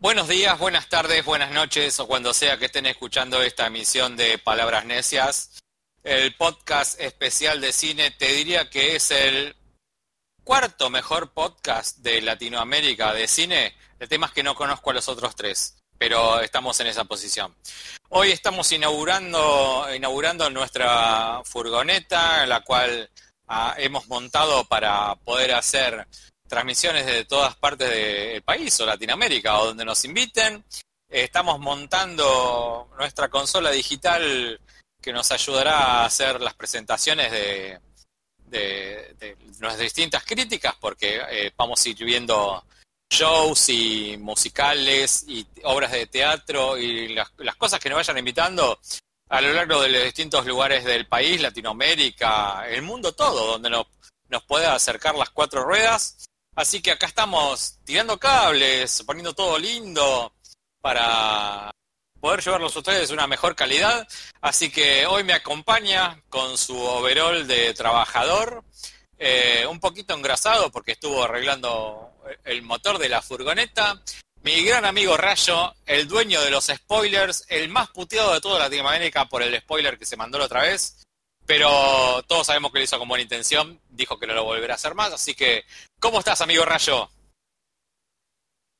Buenos días, buenas tardes, buenas noches o cuando sea que estén escuchando esta emisión de Palabras Necias. El podcast especial de cine te diría que es el cuarto mejor podcast de Latinoamérica de cine. El tema es que no conozco a los otros tres, pero estamos en esa posición. Hoy estamos inaugurando, inaugurando nuestra furgoneta, la cual ah, hemos montado para poder hacer transmisiones de todas partes del país o Latinoamérica o donde nos inviten. Estamos montando nuestra consola digital que nos ayudará a hacer las presentaciones de, de, nuestras distintas críticas porque eh, vamos a ir viendo shows y musicales y obras de teatro y las, las cosas que nos vayan invitando a lo largo de los distintos lugares del país, Latinoamérica, el mundo todo, donde nos, nos pueda acercar las cuatro ruedas Así que acá estamos tirando cables, poniendo todo lindo para poder llevarlos a ustedes una mejor calidad. Así que hoy me acompaña con su overall de trabajador, eh, un poquito engrasado porque estuvo arreglando el motor de la furgoneta. Mi gran amigo Rayo, el dueño de los spoilers, el más puteado de toda Latinoamérica por el spoiler que se mandó la otra vez pero todos sabemos que lo hizo con buena intención, dijo que no lo volverá a hacer más, así que, ¿cómo estás, amigo Rayo?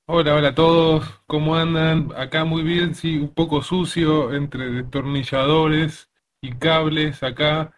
Hola, hola a todos, ¿cómo andan? Acá muy bien, sí, un poco sucio entre destornilladores y cables acá,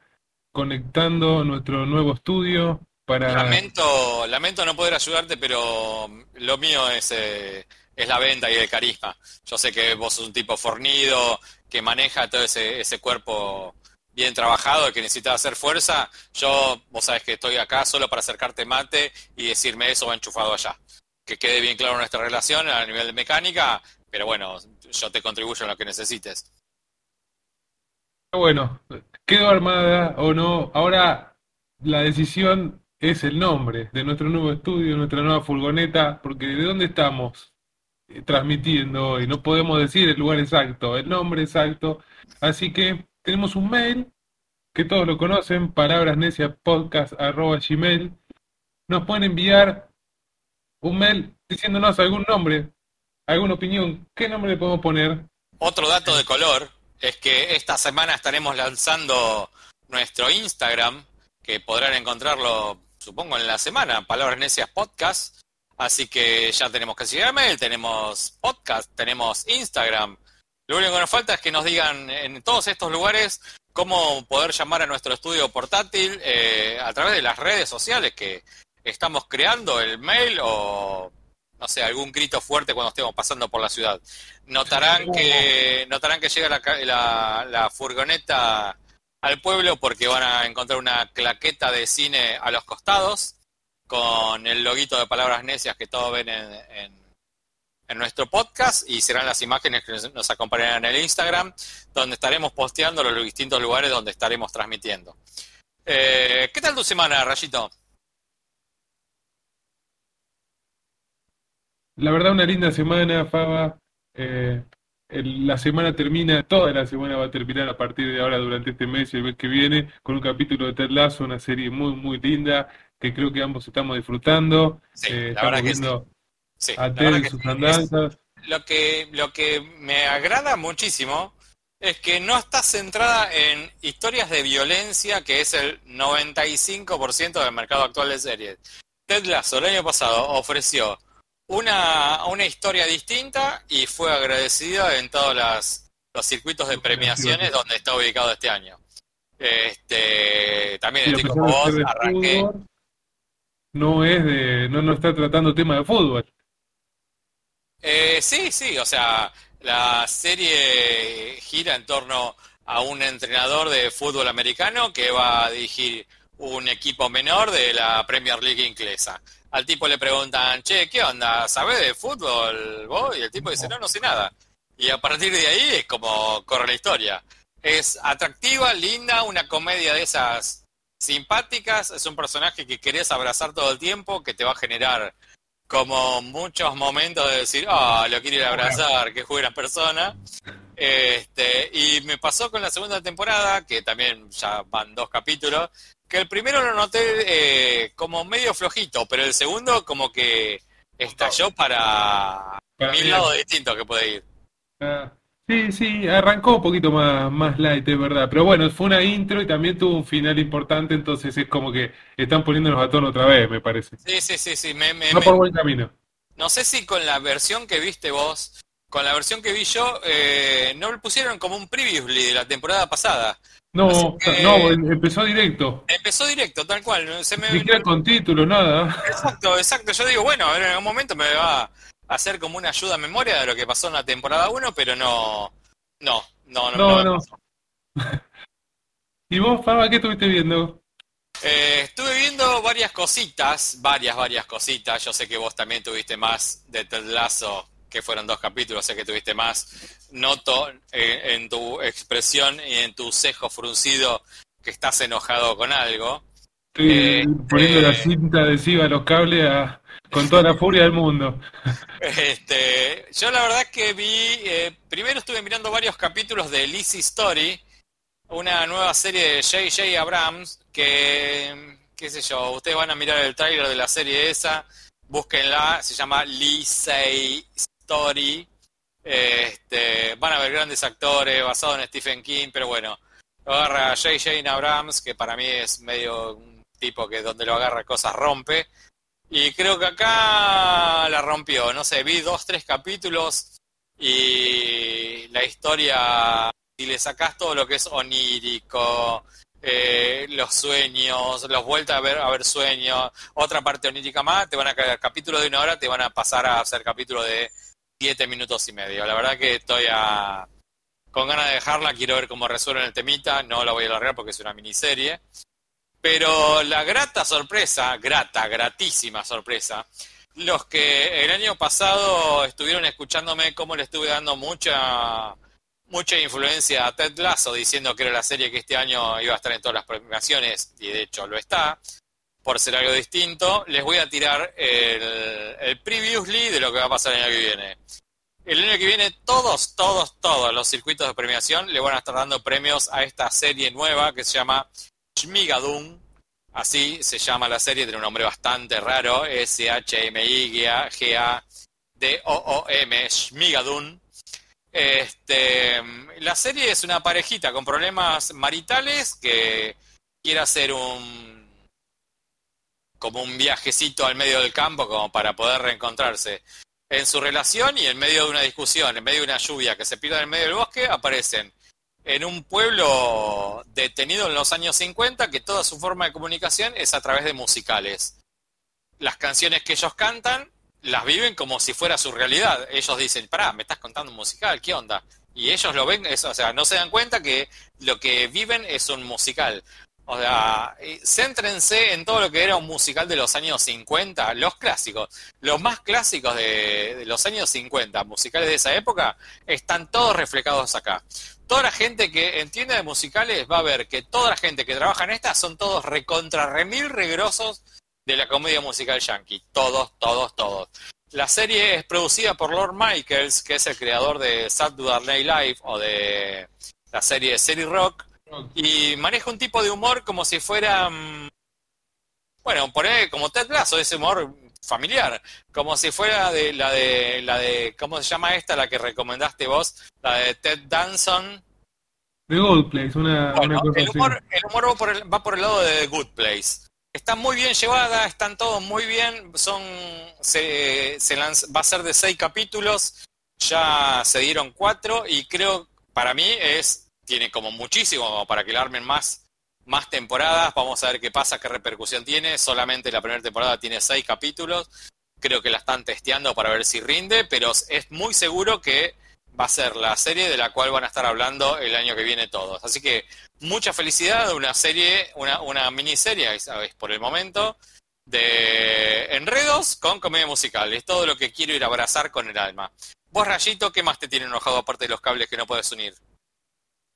conectando nuestro nuevo estudio para... Lamento, lamento no poder ayudarte, pero lo mío es, eh, es la venta y el carisma. Yo sé que vos sos un tipo fornido, que maneja todo ese, ese cuerpo bien trabajado, que necesita hacer fuerza, yo, vos sabés que estoy acá solo para acercarte mate y decirme eso va enchufado allá. Que quede bien claro nuestra relación a nivel de mecánica, pero bueno, yo te contribuyo en lo que necesites. Bueno, quedó armada o no. Ahora la decisión es el nombre de nuestro nuevo estudio, nuestra nueva furgoneta, porque ¿de dónde estamos transmitiendo hoy? No podemos decir el lugar exacto, el nombre exacto. Así que tenemos un mail que todos lo conocen, palabrasneciapodcast.gmail. Nos pueden enviar un mail diciéndonos algún nombre, alguna opinión. ¿Qué nombre le podemos poner? Otro dato de color es que esta semana estaremos lanzando nuestro Instagram, que podrán encontrarlo, supongo, en la semana, Palabras Necias Podcast. Así que ya tenemos que seguir mail, tenemos podcast, tenemos Instagram, lo único que nos falta es que nos digan en todos estos lugares cómo poder llamar a nuestro estudio portátil eh, a través de las redes sociales que estamos creando, el mail o no sé, algún grito fuerte cuando estemos pasando por la ciudad. Notarán que notarán que llega la, la, furgoneta al pueblo porque van a encontrar una claqueta de cine a los costados con el loguito de palabras necias que todos ven en en nuestro podcast y serán las imágenes que nos acompañarán en el Instagram, donde estaremos posteando los distintos lugares donde estaremos transmitiendo. Eh, ¿Qué tal tu semana, Rayito? La verdad, una linda semana, Faba. Eh, la semana termina, toda la semana va a terminar a partir de ahora durante este mes y el mes que viene con un capítulo de Ted Lasso, una serie muy, muy linda que creo que ambos estamos disfrutando. Sí, eh, la verdad que sí Sí, lo que, lo que me agrada muchísimo es que no está centrada en historias de violencia, que es el 95% del mercado actual de series. Ted Lasso el año pasado ofreció una, una historia distinta y fue agradecida en todos los circuitos de premiaciones donde está ubicado este año. Este, también estoy como vos, arranqué. No es de, no, no está tratando tema de fútbol. Eh, sí, sí, o sea, la serie gira en torno a un entrenador de fútbol americano que va a dirigir un equipo menor de la Premier League inglesa. Al tipo le preguntan, che, ¿qué onda? ¿Sabes de fútbol vos? Y el tipo dice, no, no sé nada. Y a partir de ahí es como corre la historia. Es atractiva, linda, una comedia de esas simpáticas, es un personaje que querés abrazar todo el tiempo, que te va a generar como muchos momentos de decir, ah, lo quiero ir a abrazar, que buena persona. Este, y me pasó con la segunda temporada, que también ya van dos capítulos, que el primero lo noté eh, como medio flojito, pero el segundo como que estalló para, Para mil lados distintos que puede ir. Ah, sí, sí, arrancó un poquito más, más light, es verdad. Pero bueno, fue una intro y también tuvo un final importante, entonces es como que están poniéndonos a tono otra vez, me parece. Sí, sí, sí, sí. Me, me- por buen camino. no sé si con la versión que viste vos, con la versión que vi yo, eh, no lo pusieron como un previously de la temporada pasada. No, que- no, em- empezó directo. Empezó directo, tal cual. ¿no? Se me, Ni siquiera con título, nada. Exacto, exacto. Yo digo, bueno, en algún momento me va hacer como una ayuda a memoria de lo que pasó en la temporada 1, pero no, no, no, no. No, no. ¿Y vos, Faba, qué estuviste viendo? Eh, estuve viendo varias cositas, varias, varias cositas. Yo sé que vos también tuviste más de Ted Lasso, que fueron dos capítulos, sé que tuviste más. Noto eh, en tu expresión y en tu cejo fruncido que estás enojado con algo. Estoy Eh, poniendo eh. la cinta adhesiva a los cables a- con toda la furia del mundo. Este, yo la verdad que vi, eh, primero estuve mirando varios capítulos de Lizzie Story, una nueva serie de J.J. Abrams, que, qué sé yo, ustedes van a mirar el tráiler de la serie esa, búsquenla, se llama Lizzie Story, este, van a ver grandes actores, basado en Stephen King, pero bueno, agarra J.J. Abrams, que para mí es medio un tipo que donde lo agarra cosas rompe, y creo que acá la rompió, no sé, vi dos, tres capítulos y la historia, si le sacás todo lo que es onírico, eh, los sueños, los vueltas a ver, a ver sueños, otra parte onírica más, te van a caer capítulos de una hora, te van a pasar a hacer capítulos de siete minutos y medio. La verdad que estoy a- con ganas de dejarla, quiero ver cómo resuelven el temita, no la voy a alargar porque es una miniserie. Pero la grata sorpresa, grata, gratísima sorpresa, los que el año pasado estuvieron escuchándome cómo le estuve dando mucha mucha influencia a Ted Lasso diciendo que era la serie que este año iba a estar en todas las premiaciones y de hecho lo está por ser algo distinto les voy a tirar el, el previously de lo que va a pasar el año que viene. El año que viene todos todos todos los circuitos de premiación le van a estar dando premios a esta serie nueva que se llama Shmigadun así se llama la serie tiene un nombre bastante raro S-H-M-I-G-A-D-O-O-M Shmigadun este, la serie es una parejita con problemas maritales que quiere hacer un como un viajecito al medio del campo como para poder reencontrarse en su relación y en medio de una discusión, en medio de una lluvia que se pierda en medio del bosque, aparecen en un pueblo detenido en los años 50 que toda su forma de comunicación es a través de musicales. Las canciones que ellos cantan las viven como si fuera su realidad. Ellos dicen, pará, me estás contando un musical, ¿qué onda? Y ellos lo ven, o sea, no se dan cuenta que lo que viven es un musical. O sea, eh, céntrense en todo lo que era un musical de los años 50, los clásicos, los más clásicos de los años 50, musicales de esa época, están todos reflejados acá. Toda la gente que entiende de musicales va a ver que toda la gente que trabaja en esta son todos recontra remil regrosos de la comedia musical yankee. Todos, todos, todos. La serie es producida por Lord Michaels, que es el creador de Saturday Night Live o de la serie Serie Rock, y maneja un tipo de humor como si fuera, mm, bueno, poner como Ted Lasso, ese humor familiar, como si fuera de la de la de ¿cómo se llama esta la que recomendaste vos? La de Ted Danson. The Good Place, una, Bueno, una cosa el así. humor, el humor va, por el, va por el lado de The Good Place. Está muy bien llevada, están todos muy bien, son se, se lanz- va a ser de seis capítulos, ya se dieron cuatro y creo para mí es tiene como muchísimo como para que le armen más más temporadas, vamos a ver qué pasa, qué repercusión tiene, solamente la primera temporada tiene seis capítulos, creo que la están testeando para ver si rinde, pero es muy seguro que va a ser la serie de la cual van a estar hablando el año que viene todos. Así que mucha felicidad, una serie, una, una miniserie, ¿sabes? Por el momento, de enredos con comedia musical. Es todo lo que quiero ir a abrazar con el alma. Vos, Rayito, ¿qué más te tiene enojado aparte de los cables que no puedes unir?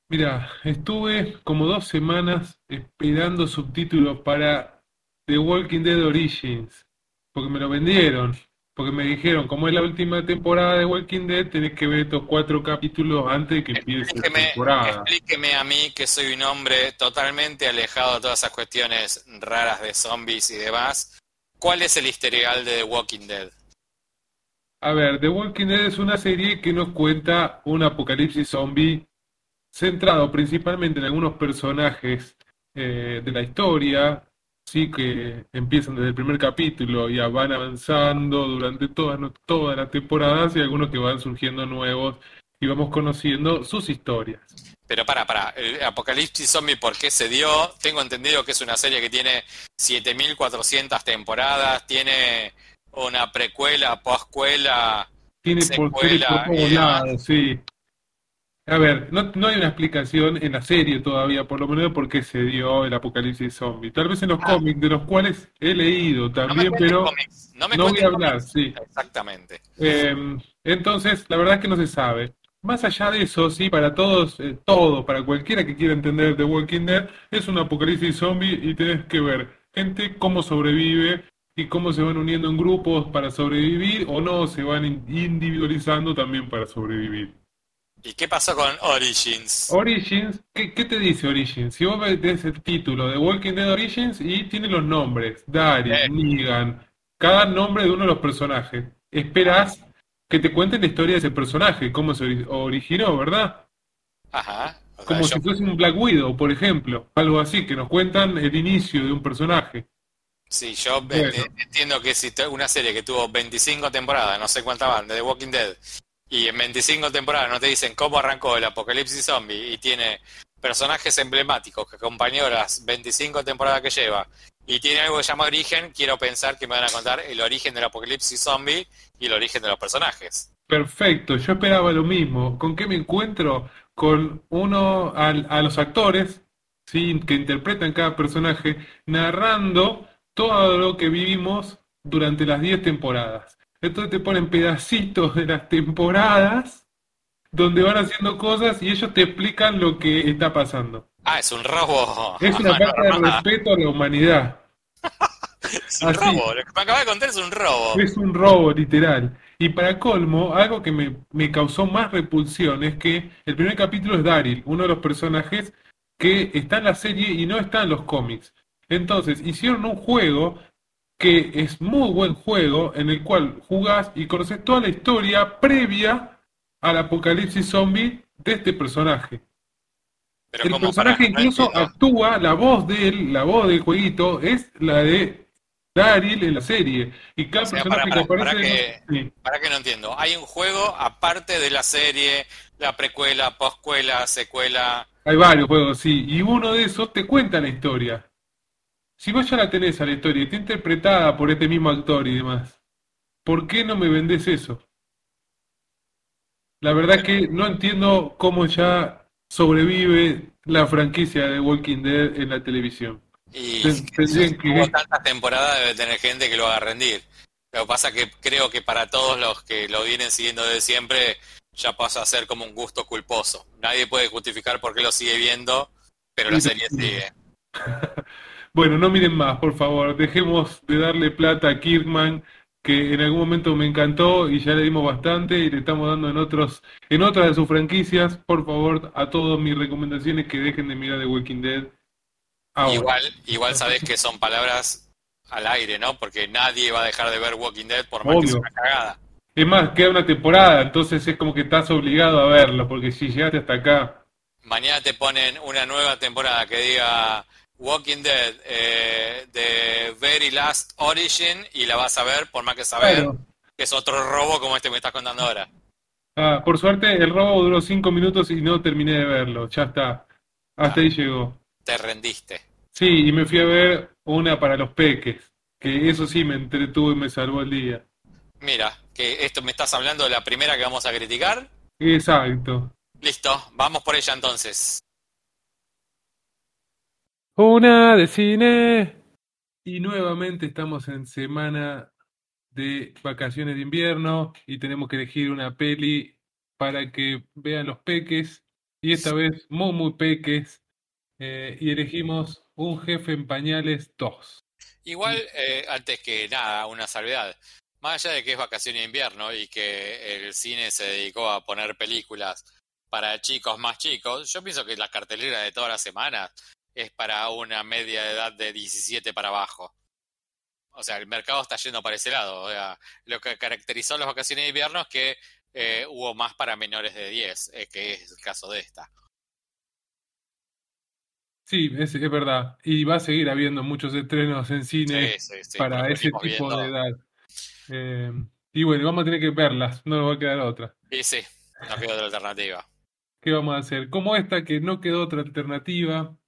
Mira, estuve como dos semanas esperando subtítulos para The Walking Dead Origins, porque me lo vendieron, porque me dijeron, como es la última temporada de Walking Dead, tenés que ver estos cuatro capítulos antes de que empiece la temporada. explíqueme a mí, que soy un hombre totalmente alejado de todas esas cuestiones raras de zombies y demás, ¿cuál es el historial de The Walking Dead? A ver, The Walking Dead es una serie que nos cuenta un apocalipsis zombie centrado principalmente en algunos personajes eh, de la historia, sí que empiezan desde el primer capítulo y van avanzando durante todas todas las temporadas y algunos que van surgiendo nuevos y vamos conociendo sus historias. Pero para, para, el Apocalipsis Zombie, ¿por qué se dio? Tengo entendido que es una serie que tiene 7400 temporadas, tiene una precuela, poscuela, tiene secuela, por, todos lados, sí. A ver, no, no, hay una explicación en la serie todavía, por lo menos, por qué se dio el apocalipsis zombie. Tal vez en los ah. cómics, de los cuales he leído también, pero no, me voy a hablar, sí. Exactamente. Eh, entonces, la verdad es que no se sabe. Más allá de eso, sí, para todos, eh, todo, para cualquiera que quiera entender The Walking Dead, es un apocalipsis zombie y tenés que ver gente cómo sobrevive y cómo se van uniendo en grupos para sobrevivir o no, se van individualizando también para sobrevivir. ¿Y qué pasó con Origins? Origins, ¿qué, te dice Origins? Si vos ves el título de Walking Dead Origins y tiene los nombres, Daryl, eh. Negan, cada nombre de uno de los personajes. Esperás que te cuenten la historia de ese personaje, cómo se originó, ¿verdad? Ajá. Como si fuese un Black Widow, por ejemplo, algo así, que nos cuentan el inicio de un personaje. Sí, yo entiendo que si una serie que tuvo 25 temporadas, no sé cuántas van, de The Walking Dead, y en 25 temporadas no te dicen cómo arrancó el apocalipsis zombie y tiene personajes emblemáticos que acompañó las 25 temporadas que lleva y tiene algo que se llama origen, quiero pensar que me van a contar el origen del apocalipsis zombie y el origen de los personajes. Perfecto, yo esperaba lo mismo. ¿Con qué me encuentro? Con uno, a, a los actores que interpretan cada personaje, narrando todo lo que vivimos durante las 10 temporadas. Entonces te ponen pedacitos de las temporadas donde van haciendo cosas y ellos te explican lo que está pasando. Ah, es un robo. Es una falta de respeto a la humanidad. es un robo, lo que me acaba de contar es un robo. Es un robo, literal. Y para colmo, algo que me, me causó más repulsión es que el primer capítulo es Daryl, uno de los personajes que está en la serie y no está en los cómics. Entonces, hicieron un juego que es muy buen juego en el cual jugás y conoces toda la historia previa al apocalipsis zombie de este personaje. el personaje incluso actúa, la voz de él, la voz del jueguito, es la de Daryl en la serie. Y cada personaje que aparece. Para que, no entiendo. Hay un juego aparte de la serie, la precuela, poscuela, secuela. Hay varios juegos, sí. Y uno de esos te cuenta la historia. Si vos ya la tenés a la historia y está interpretada por este mismo actor y demás, ¿por qué no me vendés eso? La verdad que no entiendo cómo ya sobrevive la franquicia de Walking Dead en la televisión. Y que... tantas temporadas debe tener gente que lo haga rendir. Lo que pasa que creo que para todos los que lo vienen siguiendo desde siempre ya pasa a ser como un gusto culposo. Nadie puede justificar por qué lo sigue viendo, pero la serie sigue. Bueno, no miren más, por favor. Dejemos de darle plata a Kirkman, que en algún momento me encantó y ya le dimos bastante y le estamos dando en otros, en otras de sus franquicias. Por favor, a todos mis recomendaciones que dejen de mirar The Walking Dead. Igual, igual sabes que son palabras al aire, ¿no? Porque nadie va a dejar de ver Walking Dead por más que sea una cagada. Es más, queda una temporada, entonces es como que estás obligado a verlo, porque si llegaste hasta acá. Mañana te ponen una nueva temporada que diga Walking Dead eh, de Very Last Origin y la vas a ver por más que saber que es otro robo como este que me estás contando ahora. Ah, por suerte el robo duró cinco minutos y no terminé de verlo, ya está. Hasta ahí llegó. Te rendiste. Sí, y me fui a ver una para los peques, que eso sí me entretuvo y me salvó el día. Mira, que esto me estás hablando de la primera que vamos a criticar. Exacto. Listo, vamos por ella entonces. Una de cine. Y nuevamente estamos en semana de vacaciones de invierno y tenemos que elegir una peli para que vean los peques. Y esta vez muy, muy peques. Eh, y elegimos Un jefe en pañales 2. Igual, eh, antes que nada, una salvedad. Más allá de que es vacaciones de invierno y que el cine se dedicó a poner películas para chicos más chicos, yo pienso que la cartelera de todas las semanas es para una media edad de 17 para abajo. o sea, el mercado está yendo para ese lado. O sea, lo que caracterizó las vacaciones de invierno es que eh, hubo más para menores de 10, eh, que es el caso de esta. Sí, es, es, verdad. Y va a seguir habiendo muchos estrenos en cine Sí, sí, sí, para ese tipo de edad. Eh, y bueno, vamos a tener que verlas, no nos va a quedar otra. Y sí, no queda otra alternativa. ¿Qué vamos a hacer? Como esta que no quedó otra alternativa.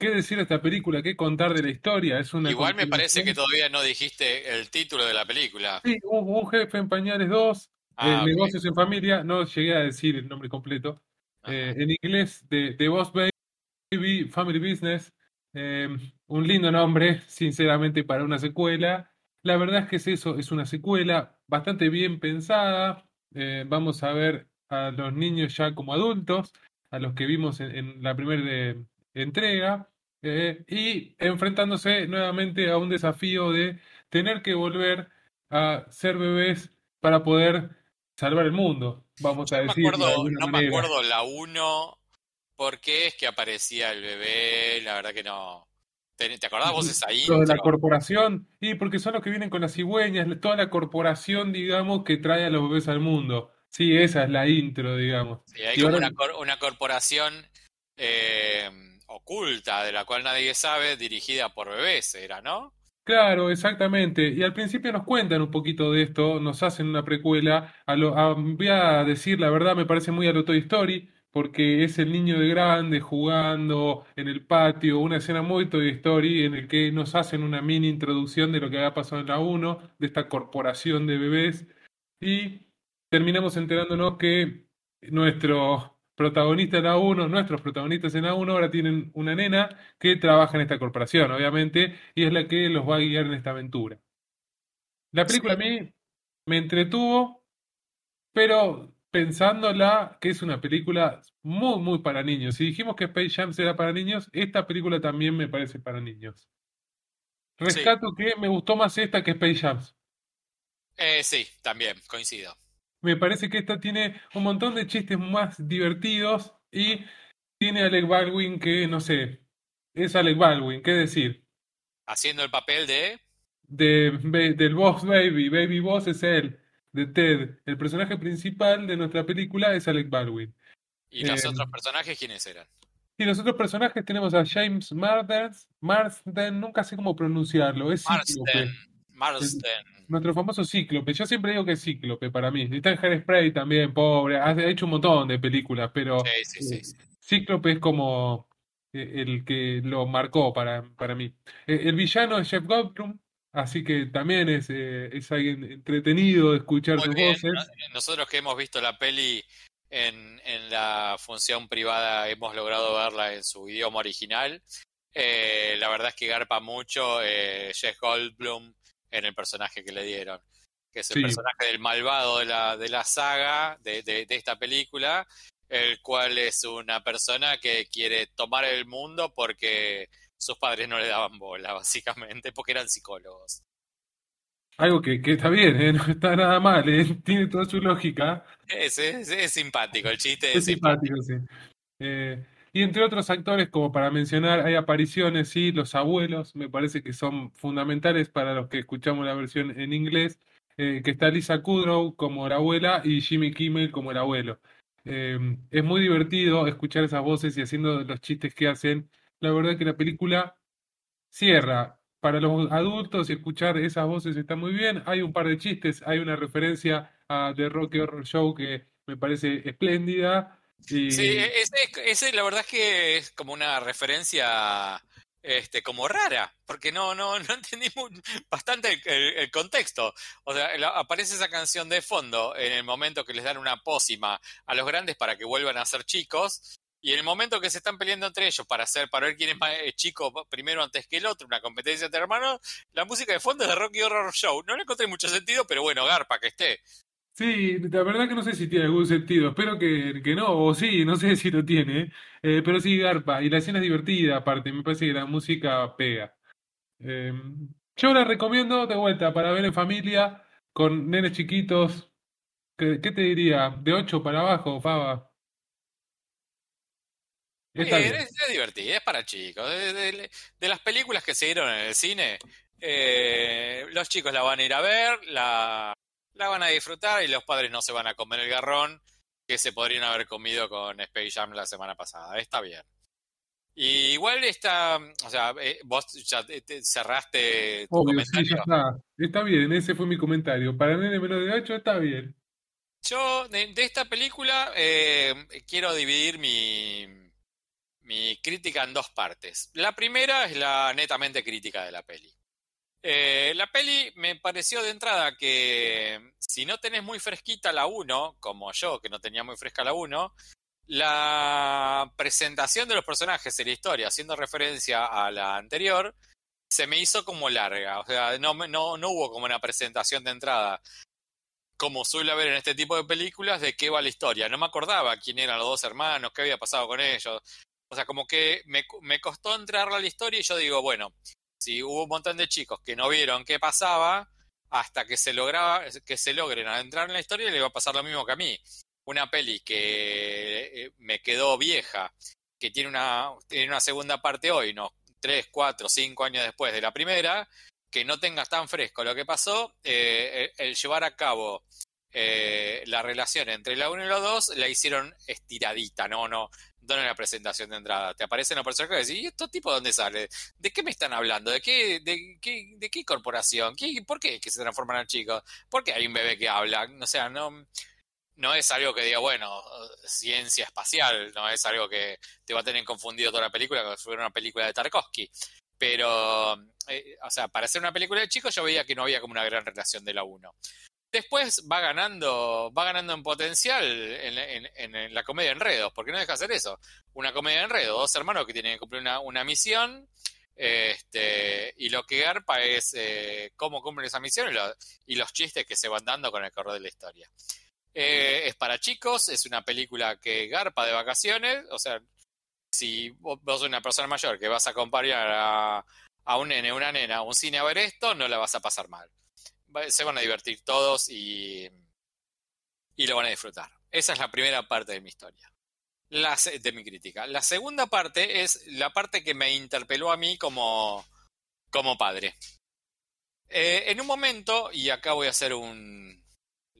¿Qué decir de esta película? ¿Qué contar de la historia? Es una Igual me parece que todavía no dijiste el título de la película. Sí, un, un jefe en pañales 2, Ah, ok. negocios en familia, no llegué a decir el nombre completo. Eh, en inglés, de The Boss Baby, Family Business, eh, un lindo nombre, sinceramente, para una secuela. La verdad es que es eso, es una secuela bastante bien pensada. Eh, vamos a ver a los niños ya como adultos, a los que vimos en, en la primera de- entrega, eh, y enfrentándose nuevamente a un desafío de tener que volver a ser bebés para poder salvar el mundo, vamos a No me decirlo de acuerdo, alguna no me acuerdo la 1 por qué es que aparecía el bebé, la verdad que no. ¿Te, te acordás vos esa Los de la intro? corporación, y porque son los que vienen con las cigüeñas, toda la corporación, digamos, que trae a los bebés al mundo. Sí, esa es la intro, digamos. Sí, hay Y como ahora, una, cor- una corporación eh, oculta, de la cual nadie sabe, dirigida por bebés, era, ¿no? claro, exactamente. Y al principio nos cuentan un poquito de esto, nos hacen una precuela. A lo, a- voy a decir la verdad, me parece muy a lo Toy Story, porque es el niño de grande jugando en el patio, una escena muy Toy Story en el que nos hacen una mini introducción de lo que había pasado en la uno de esta corporación de bebés. Y terminamos enterándonos que nuestro protagonista en A1, nuestros protagonistas en A1 ahora tienen una nena que trabaja en esta corporación, obviamente, y es la que los va a guiar en esta aventura. La película a mí me entretuvo, pero pensándola que es una película muy, muy para niños. Si dijimos que Space Jam era para niños, esta película también me parece para niños. Sí, Rescato que me gustó más esta que Space Jam. eh, sí, también, coincido. Me parece que esta tiene un montón de chistes más divertidos y tiene a Alec Baldwin que, no sé, es Alec Baldwin, ¿qué decir? Haciendo el papel de... De, del Boss Baby, Baby Boss es él, de Ted. El personaje principal de nuestra película es Alec Baldwin. ¿Y los Eh, otros personajes quiénes eran? y los otros personajes tenemos a James Marsden, Marsden, nunca sé cómo pronunciarlo, es. Marsden, El- Marsden. nuestro famoso Cíclope. Yo siempre digo que es Cíclope para mí. Está en Hairspray también, pobre. Ha hecho un montón de películas, pero Sí, sí, sí, eh. Cíclope es como eh, el que lo marcó para, para mí. Eh, el villano es Jeff Goldblum, así que también es, es alguien entretenido de escuchar Muy sus bien. voces. No- Nosotros que hemos visto la peli en, en la función privada, hemos logrado verla en su idioma original. Eh, la verdad es que garpa mucho eh, Jeff Goldblum en el personaje que le dieron, que es el Sí, personaje del malvado de la, de la saga, de, de- de esta película, el cual es una persona que quiere tomar el mundo porque sus padres no le daban bola, básicamente, porque eran psicólogos. algo que, que está bien, ¿eh? No está nada mal, ¿eh? Tiene toda su lógica. Es, es, es simpático, el chiste Es es simpático. simpático, sí. Eh, y entre otros actores, como para mencionar, hay apariciones, sí, los abuelos, me parece que son fundamentales para los que escuchamos la versión en inglés, eh, que está Lisa Kudrow como la abuela y Jimmy Kimmel como el abuelo. Eh, es muy divertido escuchar esas voces y haciendo los chistes que hacen. La verdad que la película cierra. Para los adultos escuchar esas voces está muy bien. Hay un par de chistes, hay una referencia a The Rocky Horror Show que me parece espléndida. Sí, Y ese, ese la verdad es que es como una referencia este, como rara, porque no, no, no entendí muy- bastante el, el- el contexto. O sea, la- aparece esa canción de fondo en el momento que les dan una pócima a los grandes para que vuelvan a ser chicos, y en el momento que se están peleando entre ellos para hacer, para ver quién es más eh, chico primero antes que el otro, una competencia entre hermanos, la música de fondo es de Rocky Horror Show. No le encontré mucho sentido, pero bueno, garpa que esté. Sí, la verdad que no sé si tiene algún sentido. Espero que, que no, o sí, no sé si lo tiene. eh, pero sí, garpa. Y la escena es divertida, aparte. Me parece que la música pega. Eh, yo la recomiendo de vuelta para ver en familia, con nenes chiquitos. ¿Qué, qué te diría? De 8 para abajo, Faba. Está bien. es, es divertido, es para chicos. De, de- de las películas que se dieron en el cine, Eh, los chicos la van a ir a ver, la, la van a disfrutar y los padres no se van a comer el garrón que se podrían haber comido con Space Jam la semana pasada. Está bien. Y igual está, o sea, eh, vos ya cerraste tu comentario. Sí, ya está. está bien, ese fue mi comentario. Para nene menos de 8 está bien. Yo de, esta película eh, quiero dividir mi, mi crítica en dos partes. La primera es la netamente crítica de la peli. Eh, la peli me pareció de entrada que si no tenés muy fresquita la 1, como yo, que no tenía muy fresca la 1, la presentación de los personajes en la historia, haciendo referencia a la anterior, se me hizo como larga. O sea, no hubo como una presentación de entrada, como suele haber en este tipo de películas, de qué va la historia. No me acordaba quién eran los dos hermanos, qué había pasado con ellos. O sea, como que me, me costó entrar a la historia y yo digo, bueno, si hubo un montón de chicos que no vieron qué pasaba, hasta que se lograba, que se logren entrar en la historia, le va a pasar lo mismo que a mí. Una peli que eh, me quedó vieja, que tiene una, tiene una segunda parte hoy, no, tres, cuatro, cinco años después de la primera, que no tengas tan fresco lo que pasó, eh, el, llevar a cabo eh, la relación entre la 1 y la 2 la hicieron estiradita, no, no, no en la presentación de entrada. Te aparecen los personajes y decís, ¿y estos tipos dónde sale? ¿De qué me están hablando? ¿De qué, de qué, de qué corporación? ¿Qué, ¿Por qué que se transforman en chicos? ¿Por qué hay un bebé que habla? O sea, no no es algo que diga, bueno, ciencia espacial, no es algo que te va a tener confundido toda la película como si fuera una película de Tarkovsky. Pero, eh, o sea, para ser una película de chicos yo veía que no había como una gran relación de la 1. Después va ganando, va ganando en potencial en, la comedia de enredos, porque no deja de hacer eso. Una comedia de enredos, dos hermanos que tienen que cumplir una, misión, este, y lo que garpa es eh, cómo cumplen esa misión y, y, los chistes que se van dando con el correr de la historia. Eh, es para chicos, es una película que garpa de vacaciones, o sea, si vos, sos una persona mayor que vas a acompañar a, a un nene, una nena, a un cine a ver esto, no la vas a pasar mal. Se van a divertir todos y, y lo van a disfrutar. Esa es la primera parte de mi historia, de mi crítica. La segunda parte es la parte que me interpeló a mí como, como padre. Eh, en un momento, y acá voy a hacer un,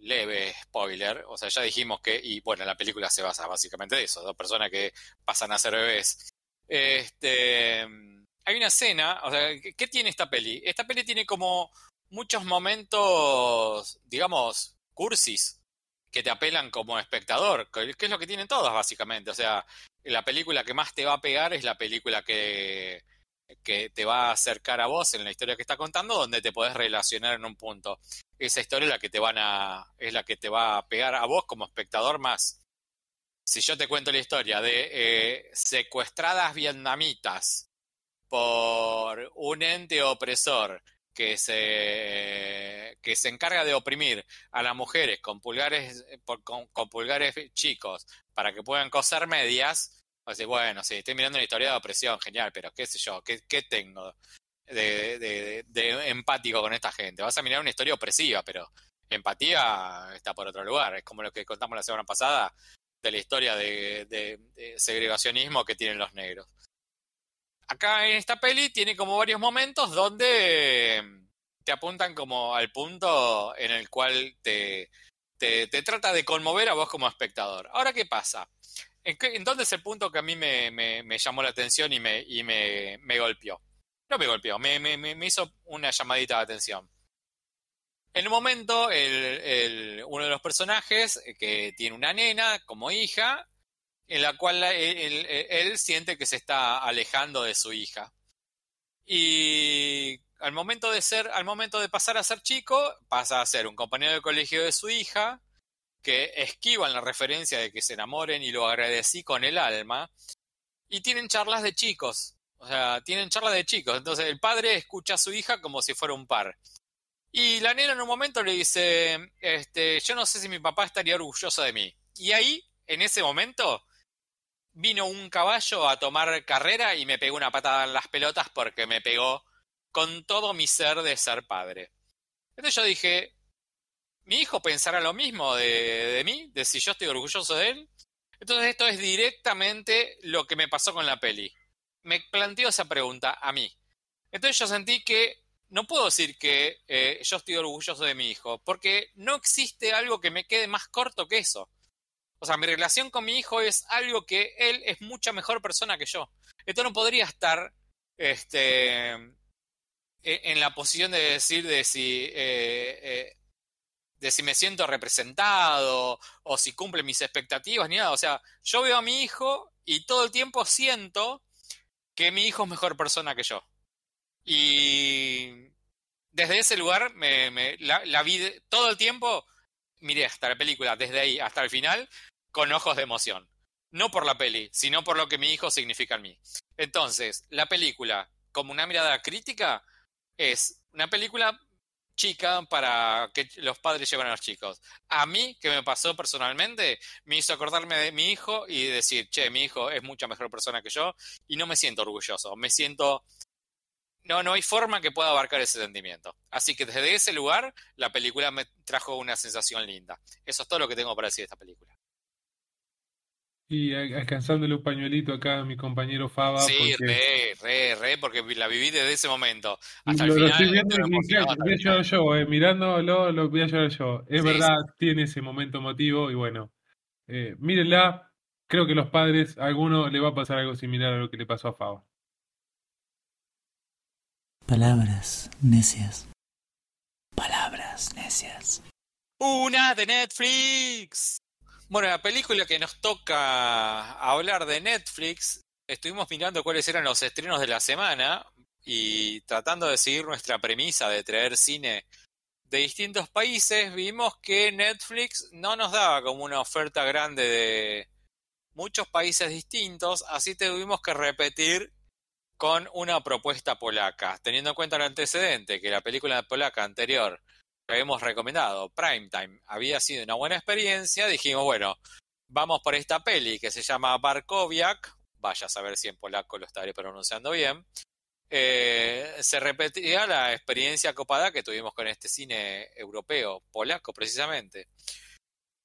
leve spoiler, o sea, ya dijimos que, y bueno, la película se basa básicamente de eso, dos personas que pasan a ser bebés. Este, hay una escena, o sea, ¿qué, tiene esta peli? Esta peli tiene como muchos momentos, digamos, cursis, que te apelan como espectador, que es lo que tienen todas básicamente, o sea, la película que más te va a pegar es la película que que te va a acercar a vos en la historia que está contando, donde te podés relacionar en un punto. Esa historia es la que te van a, es la que te va a pegar a vos como espectador más. Si yo te cuento la historia de eh, secuestradas vietnamitas por un ente opresor que se, que se encarga de oprimir a las mujeres con pulgares, con, con pulgares chicos para que puedan coser medias, bueno, sí, estoy mirando una historia de opresión, genial, pero qué sé yo, qué, qué tengo de, empático con esta gente. Vas a mirar una historia opresiva, pero empatía está por otro lugar. Es como lo que contamos la semana pasada de la historia de, segregacionismo que tienen los negros. Acá en esta peli tiene como varios momentos donde te apuntan como al punto en el cual te, te, trata de conmover a vos como espectador. Ahora, ¿qué pasa? ¿En, dónde es el punto que a mí me, me, llamó la atención y me, y me, me golpeó? No me golpeó, me, me, hizo una llamadita de atención. En un momento, el, el, uno de los personajes eh, que tiene una nena como hija, en la cual él, él, siente que se está alejando de su hija. Y al momento de ser, al momento de pasar a ser chico, pasa a ser un compañero de colegio de su hija, que esquivan la referencia de que se enamoren y lo agradecí con el alma, y tienen charlas de chicos, o sea, tienen charlas de chicos, entonces el padre escucha a su hija como si fuera un par. Y la nena en un momento le dice, este, yo no sé si mi papá estaría orgulloso de mí. Y ahí, en ese momento, vino un caballo a tomar carrera y me pegó una patada en las pelotas porque me pegó con todo mi ser de ser padre. Entonces yo dije, mi hijo pensará lo mismo de, mí, de si yo estoy orgulloso de él. Entonces esto es directamente lo que me pasó con la peli. Me planteó esa pregunta a mí. Entonces yo sentí que no puedo decir que eh, yo estoy orgulloso de mi hijo, porque no existe algo que me quede más corto que eso. O sea, mi relación con mi hijo es algo que él es mucha mejor persona que yo. Esto no podría estar este, e, en la posición de decir de si, eh, eh, de si me siento representado o si cumple mis expectativas ni nada. O sea, yo veo a mi hijo y todo el tiempo siento que mi hijo es mejor persona que yo. Y desde ese lugar me, la, la vi todo el tiempo miré hasta la película, desde ahí hasta el final, con ojos de emoción. No por la peli, sino por lo que mi hijo significa en mí. Entonces, la película, como una mirada crítica, es una película chica para que los padres lleven a los chicos. A mí, que me pasó personalmente, me hizo acordarme de mi hijo y decir, che, mi hijo es mucha mejor persona que yo y no me siento orgulloso, me siento... No, no hay forma que pueda abarcar ese sentimiento. Así que desde ese lugar, la película me trajo una sensación linda. Eso es todo lo que tengo para decir de esta película. Y alcanzándole un pañuelito acá a mi compañero Faba. Sí, re, re, re, porque la viví desde ese momento. Hasta el final. Estoy viendo voy a llorar yo, eh, mirándolo, lo voy a llorar yo. Es verdad, tiene ese momento emotivo y bueno, eh, mírenla. Creo que los padres, a alguno le va a pasar algo similar a lo que le pasó a Faba. Palabras necias. Palabras necias. Una de Netflix. Bueno, la película que nos toca hablar de Netflix, estuvimos mirando cuáles eran los estrenos de la semana y tratando de seguir nuestra premisa de traer cine de distintos países, vimos que Netflix no nos daba como una oferta grande de muchos países distintos, así tuvimos que repetir con una propuesta polaca, teniendo en cuenta el antecedente que la película polaca anterior habíamos recomendado, Primetime, había sido una buena experiencia, dijimos, bueno, vamos por esta peli que se llama Barkowiak, vaya a saber si en polaco lo estaré pronunciando bien, eh, se repetía la experiencia copada que tuvimos con este cine europeo, polaco precisamente.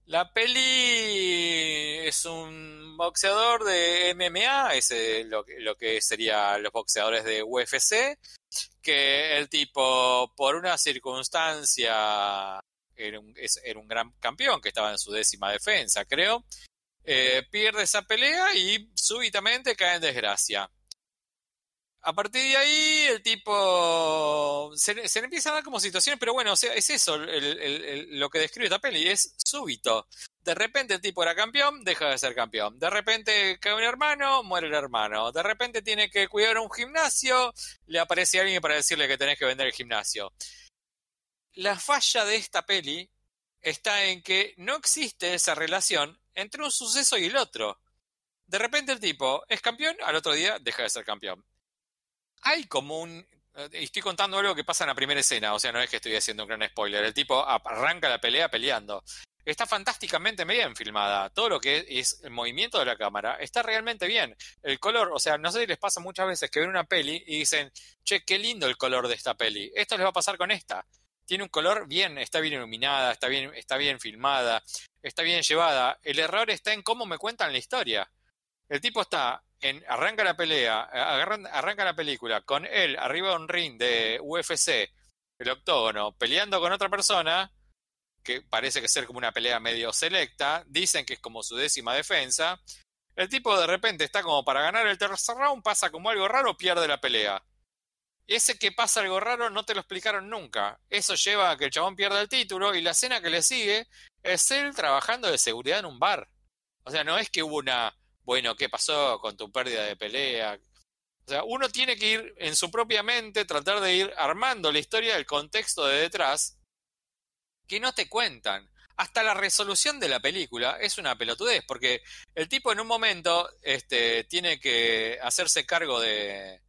La peli es un boxeador de MMA, es lo, lo que serían los boxeadores de UFC, que el tipo, por una circunstancia, era un, era un gran campeón que estaba en su décima defensa, creo, eh, pierde esa pelea y súbitamente cae en desgracia. A partir de ahí, el tipo se, le empieza a dar como situaciones, pero bueno, es eso lo que describe esta peli, es súbito. De repente el tipo era campeón, deja de ser campeón. De repente cae un hermano, muere el hermano. De repente tiene que cuidar un gimnasio, le aparece alguien para decirle que tenés que vender el gimnasio. La falla de esta peli está en que no existe esa relación entre un suceso y el otro. De repente el tipo es campeón, al otro día deja de ser campeón. Hay como un... Eh, estoy contando algo que pasa en la primera escena, o sea, no es que estoy haciendo un gran spoiler. El tipo arranca la pelea peleando está fantásticamente bien filmada. Todo lo que es el movimiento de la cámara está realmente bien. El color, o sea, no sé si les pasa muchas veces que ven una peli y dicen, che, qué lindo el color de esta peli. Esto les va a pasar con esta. Tiene un color bien, está bien iluminada, está bien, está bien filmada, está bien llevada. El error está en cómo me cuentan la historia. El tipo está arranca la pelea, arranca la película con él arriba de un ring de UFC, el octógono, peleando con otra persona que parece que ser como una pelea medio selecta, dicen que es como su décima defensa. El tipo de repente está como para ganar el tercer round, pasa como algo raro, pierde la pelea. Ese que pasa algo raro no te lo explicaron nunca. Eso lleva a que el chabón pierda el título y la escena que le sigue es él trabajando de seguridad en un bar. O sea, no es que hubo una, bueno, ¿qué pasó con tu pérdida de pelea? O sea, uno tiene que ir en su propia mente, tratar de ir armando la historia del contexto de detrás que no te cuentan. Hasta la resolución de la película es una pelotudez, porque el tipo en un momento este, tiene que hacerse cargo de,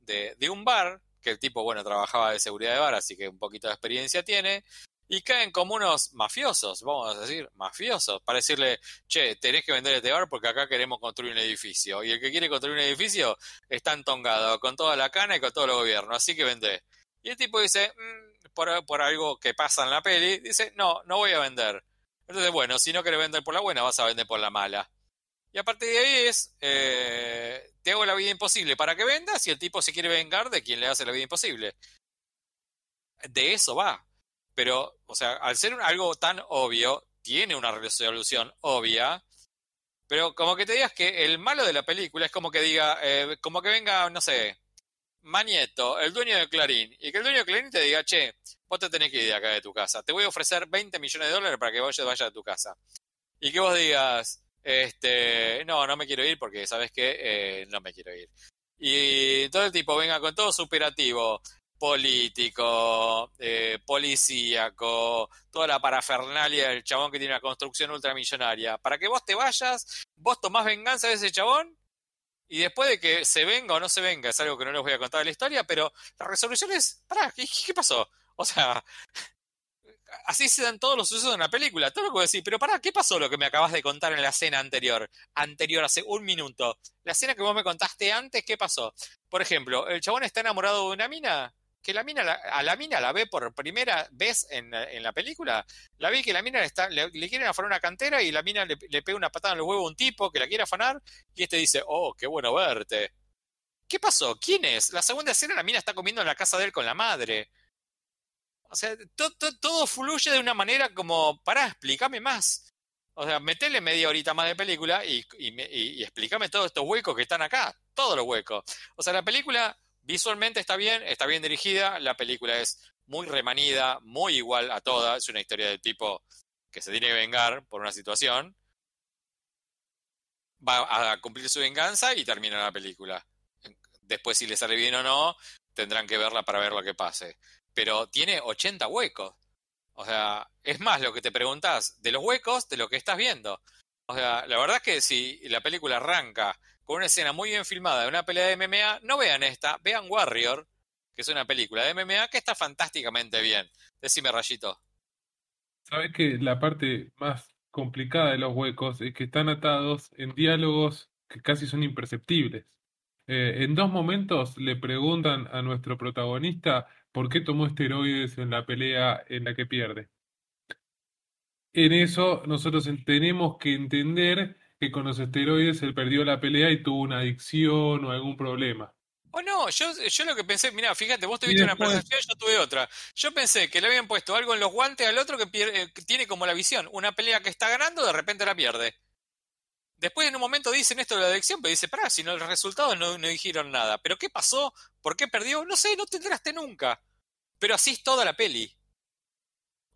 de, un bar, que el tipo, bueno, trabajaba de seguridad de bar, así que un poquito de experiencia tiene, y caen como unos mafiosos, vamos a decir, mafiosos, para decirle, che, tenés que vender este bar porque acá queremos construir un edificio. Y el que quiere construir un edificio está entongado con toda la cana y con todo el gobierno, así que vendé. Y el tipo dice, mm, por, algo que pasa en la peli, dice, no, no voy a vender. Entonces, bueno, si no quieres vender por la buena, vas a vender por la mala. Y a partir de ahí es, eh, te hago la vida imposible para que vendas y el tipo se quiere vengar de quien le hace la vida imposible. de eso va. Pero, o sea, al ser algo tan obvio, tiene una resolución obvia, pero como que te digas que el malo de la película es como que diga, eh, como que venga, no sé, Manieto, el dueño de Clarín, y que el dueño de Clarín te diga, che, vos te tenés que ir de acá de tu casa, te voy a ofrecer 20 millones de dólares para que vos vayas a tu casa. Y que vos digas, este, no, no me quiero ir porque sabes que eh, no me quiero ir. Y todo el tipo venga con todo su operativo, político, eh, policíaco, toda la parafernalia del chabón que tiene una construcción ultramillonaria, para que vos te vayas, vos tomás venganza de ese chabón y después de que se venga o no se venga, es algo que no les voy a contar de la historia, pero la resolución es, pará, ¿qué, pasó? O sea, así se dan todos los sucesos de una película. Todo lo que voy a decir, pero pará, ¿qué pasó lo que me acabas de contar en la escena anterior? Anterior, hace un minuto. La escena que vos me contaste antes, ¿qué pasó? Por ejemplo, el chabón está enamorado de una mina, que la mina, a la mina la ve por primera vez en, la película. La vi que la mina le, está, le, quieren afanar una cantera y la mina le, pega una patada en el huevo a un tipo que la quiere afanar y este dice, oh, qué bueno verte. ¿Qué pasó? ¿Quién es? La segunda escena la mina está comiendo en la casa de él con la madre. O sea, todo fluye de una manera como, para explícame más. O sea, metele media horita más de película y, y, explícame todos estos huecos que están acá, todos los huecos. O sea, la película visualmente está bien, está bien dirigida, la película es muy remanida, muy igual a toda, es una historia del tipo que se tiene que vengar por una situación, va a cumplir su venganza y termina la película. Después si le sale bien o no, tendrán que verla para ver lo que pase pero tiene 80 huecos. O sea, es más lo que te preguntas de los huecos de lo que estás viendo. O sea, la verdad es que si la película arranca con una escena muy bien filmada de una pelea de MMA, no vean esta, vean Warrior, que es una película de MMA que está fantásticamente bien. Decime, Rayito. Sabes que la parte más complicada de los huecos es que están atados en diálogos que casi son imperceptibles. Eh, en dos momentos le preguntan a nuestro protagonista por qué tomó esteroides en la pelea en la que pierde. En eso nosotros tenemos que entender que con los esteroides él perdió la pelea y tuvo una adicción o algún problema. Oh, no, yo, yo lo que pensé, mira, fíjate, vos tuviste una percepción, yo tuve otra. Yo pensé que le habían puesto algo en los guantes al otro que, pierde, eh, que tiene como la visión. Una pelea que está ganando, de repente la pierde. Después en un momento dicen esto de la adicción, pero dice, pará, si no, los resultados no, no dijeron nada. ¿Pero qué pasó? ¿Por qué perdió? No sé, no te enteraste nunca. Pero así es toda la peli.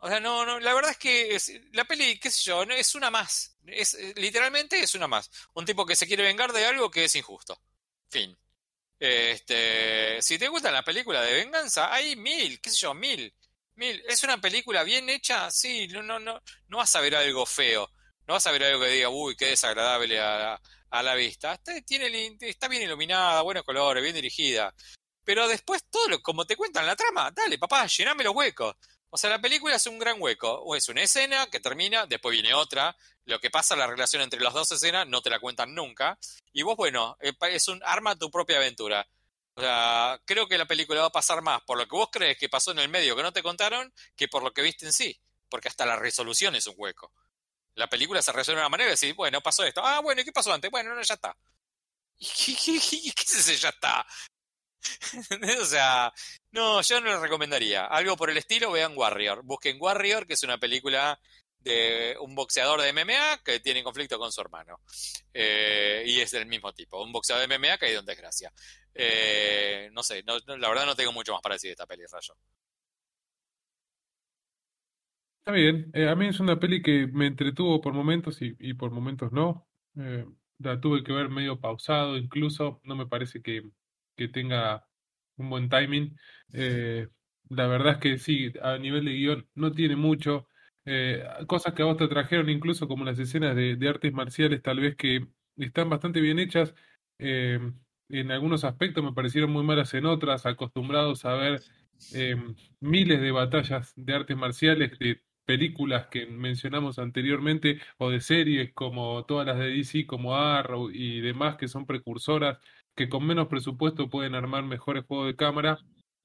O sea, no, no, la verdad es que la peli, qué sé yo, es una más. Es, eh, literalmente es una más. Un tipo que se quiere vengar de algo que es injusto. Fin. Este, si te gusta la película de venganza, hay mil, qué sé yo, mil. Mil. ¿Es una película bien hecha? Sí, no, no, no, no vas a ver algo feo. No vas a ver algo que diga, uy, qué desagradable a, a la vista. Está, tiene, está bien iluminada, buenos colores, bien dirigida. Pero después todo lo, como te cuentan la trama, dale, papá, llename los huecos. O sea, la película es un gran hueco. O es una escena que termina, después viene otra. Lo que pasa, la relación entre las dos escenas, no te la cuentan nunca. Y vos, bueno, eh, es un arma tu propia aventura. O sea, creo que la película va a pasar más por lo que vos crees que pasó en el medio que no te contaron que por lo que viste en sí. Porque hasta la resolución es un hueco. La película se resuelve de una manera y decís, bueno, pasó esto. Ah, bueno, ¿y qué pasó antes? Bueno, no, ya está. ¿Y qué, qué, qué, es ese ya está? o sea, no, yo no les recomendaría. Algo por el estilo, vean Warrior. Busquen Warrior, que es una película de un boxeador de MMA que tiene conflicto con su hermano. Eh, y es del mismo tipo. Un boxeador de MMA ido en desgracia. Eh, no sé, la verdad no tengo mucho más para decir de esta peli, Rayo. Está bien. Eh, a mí es una peli que me entretuvo por momentos y, y por momentos no. la tuve que ver medio pausado, incluso. No me parece que que tenga un buen timing. Eh, la verdad es que sí, a nivel de guion no tiene mucho. Eh, cosas que a vos te trajeron, incluso como las escenas de, artes marciales, tal vez que están bastante bien hechas. Eh, en algunos aspectos me parecieron muy malas en otras, acostumbrados a ver miles de batallas de artes marciales, de películas que mencionamos anteriormente, o de series como todas las de DC, como Arrow y demás, que son precursoras que con menos presupuesto pueden armar mejores juegos de cámara.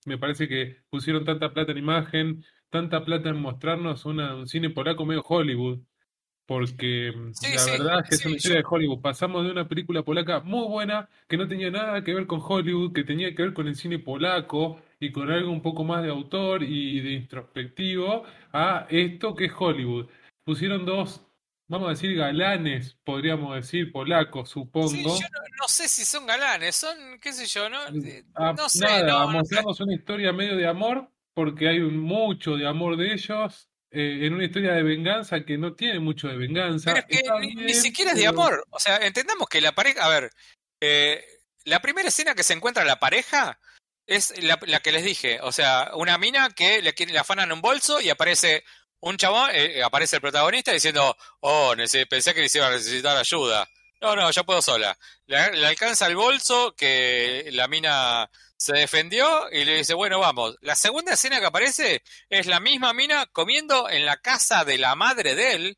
Me parece que pusieron tanta plata en imagen, tanta plata en mostrarnos un cine polaco medio Hollywood. Porque mm, la verdad es que es una historia de Hollywood. Pasamos de una película polaca muy buena que no tenía nada que ver con Hollywood, que tenía que ver con el cine polaco, y con algo un poco más de autor y de introspectivo a esto que es Hollywood. Pusieron dos, vamos a decir, galanes, podríamos decir, polacos, Sí, supongo. yo no, no sé si son galanes, son, qué sé yo, no, Eh, a- no sé, nada, no, mostrarnos una historia medio de amor, porque hay mucho de amor de ellos, eh, en una historia de venganza que no tiene mucho de venganza. Pero es que ni, siquiera es de amor. O sea, entendamos que la pareja. A ver, eh, la primera escena que se encuentra la pareja es la, la que les dije. O sea, una mina que le, le afanan un bolso y aparece un chabón, eh, aparece el protagonista diciendo: Oh, pensé que les iba a necesitar ayuda. No, no, yo puedo sola. Le, le alcanza el bolso que la mina se defendió y le dice: Bueno, vamos. La segunda escena que aparece es la misma mina comiendo en la casa de la madre de él.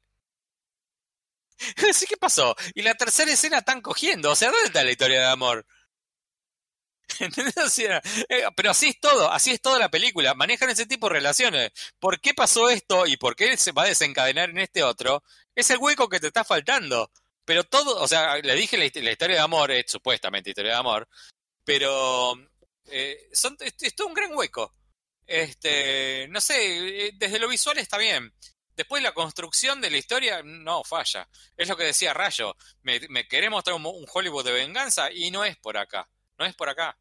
Sí, ¿qué pasó? Y la tercera escena están cogiendo. O sea, ¿dónde está la historia de amor? Eh, pero así es todo, así es toda la película. Manejan ese tipo de relaciones. ¿Por qué pasó esto y por qué se va a desencadenar en este otro? Es el hueco que te está faltando. Pero todo, o sea, le dije la, hist- la historia de amor, es supuestamente historia de amor, pero eh, son, es, es todo un gran hueco. Este, no sé, eh, desde lo visual está bien. Después la construcción de la historia no falla. Es lo que decía Rayo. Me, me querés mostrar un, un Hollywood de venganza y no es por acá. No es por acá.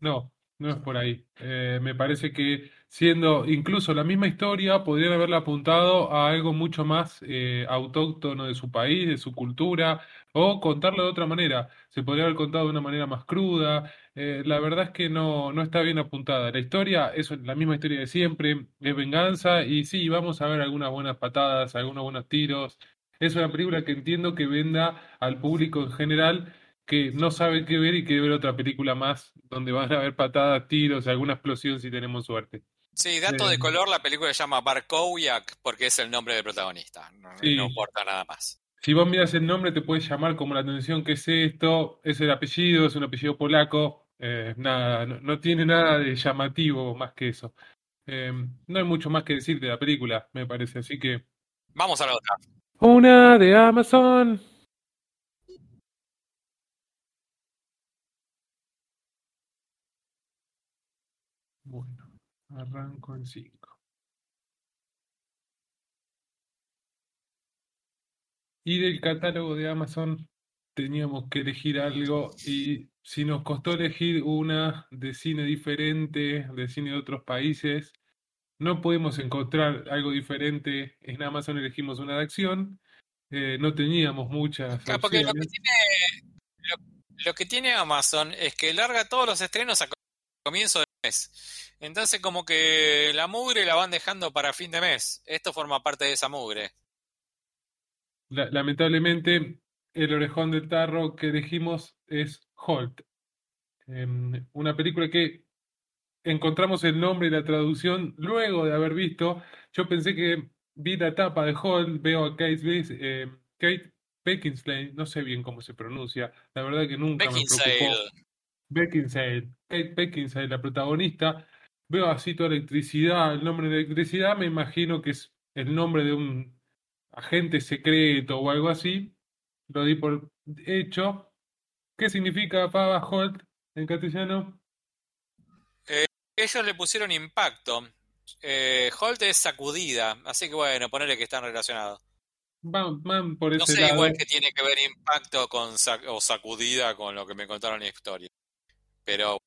No, no es por ahí. Eh, me parece que siendo incluso la misma historia, podrían haberla apuntado a algo mucho más eh, autóctono de su país, de su cultura, o contarlo de otra manera. Se podría haber contado de una manera más cruda. Eh, la verdad es que no, no está bien apuntada. La historia es la misma historia de siempre, es venganza, y sí, vamos a ver algunas buenas patadas, algunos buenos tiros. Es una película que entiendo que venda al público en general que no sabe qué ver y quiere ver otra película más donde van a haber patadas, tiros, alguna explosión si tenemos suerte. Sí, dato de Eh, color, la película se llama Barkowiak porque es el nombre del protagonista. No, Sí. no importa nada más. Si vos miras el nombre te puede llamar como la atención qué es esto, es el apellido, es un apellido polaco, eh, nada, no, no tiene nada de llamativo más que eso. Eh, no hay mucho más que decir de la película, me parece, así que... Vamos a la otra. Una de Amazon. Bueno, arranco en 5. Y del catálogo de Amazon teníamos que elegir algo y si nos costó elegir una de cine diferente, de cine de otros países, no pudimos encontrar algo diferente. En Amazon elegimos una de acción. Eh, no teníamos muchas Claro, porque lo que tiene, lo, lo que tiene Amazon es que larga todos los estrenos a co- comienzo de mes. Entonces como que la mugre la van dejando para fin de mes. Esto forma parte de esa mugre. La- lamentablemente, el orejón del tarro que elegimos es Holt. Em, una película que encontramos el nombre y la traducción luego de haber visto. Yo pensé que vi la tapa de Holt, veo a Kate, eh, Kate Beckinsale, no sé bien cómo se pronuncia, la verdad que nunca me preocupó. Beckinsale. Kate Beckinsale, la protagonista. Veo así toda electricidad, el nombre de electricidad, me imagino que es el nombre de un agente secreto o algo así. Lo di por hecho. ¿Qué significa Pava Holt en castellano? Ellos le pusieron impacto. Eh, Holt es sacudida, así que bueno, ponerle que están relacionados. Van, van por No sé lado. igual que tiene que ver impacto con sac- o sacudida con lo que me contaron en la historia. Pero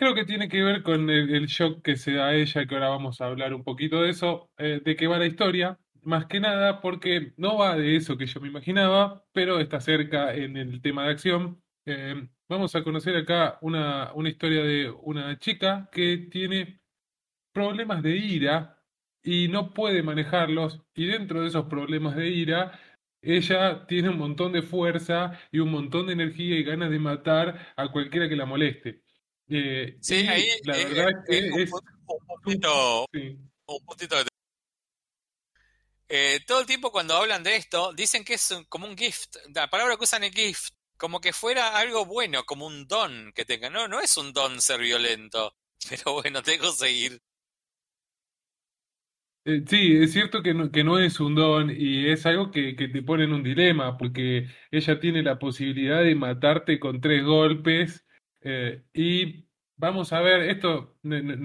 Creo que tiene que ver con el, shock que se da a ella, que ahora vamos a hablar un poquito de eso, eh, de qué va la historia, más que nada porque no va de eso que yo me imaginaba, pero está cerca en el tema de acción. Eh, vamos a conocer acá una, una historia de una chica que tiene problemas de ira y no puede manejarlos, y dentro de esos problemas de ira, ella tiene un montón de fuerza y un montón de energía y ganas de matar a cualquiera que la moleste. Eh, sí, ahí la verdad es que un, es un puntito, sí, un puntito de- Eh, todo el tiempo cuando hablan de esto, dicen que es como un gift. La palabra que usan es gift, como que fuera algo bueno, como un don que tenga. No, no es un don ser violento. Pero bueno, tengo que seguir. Eh, sí, es cierto que no, que no es un don y es algo que, que te pone en un dilema, porque ella tiene la posibilidad de matarte con tres golpes eh, y vamos a ver, esto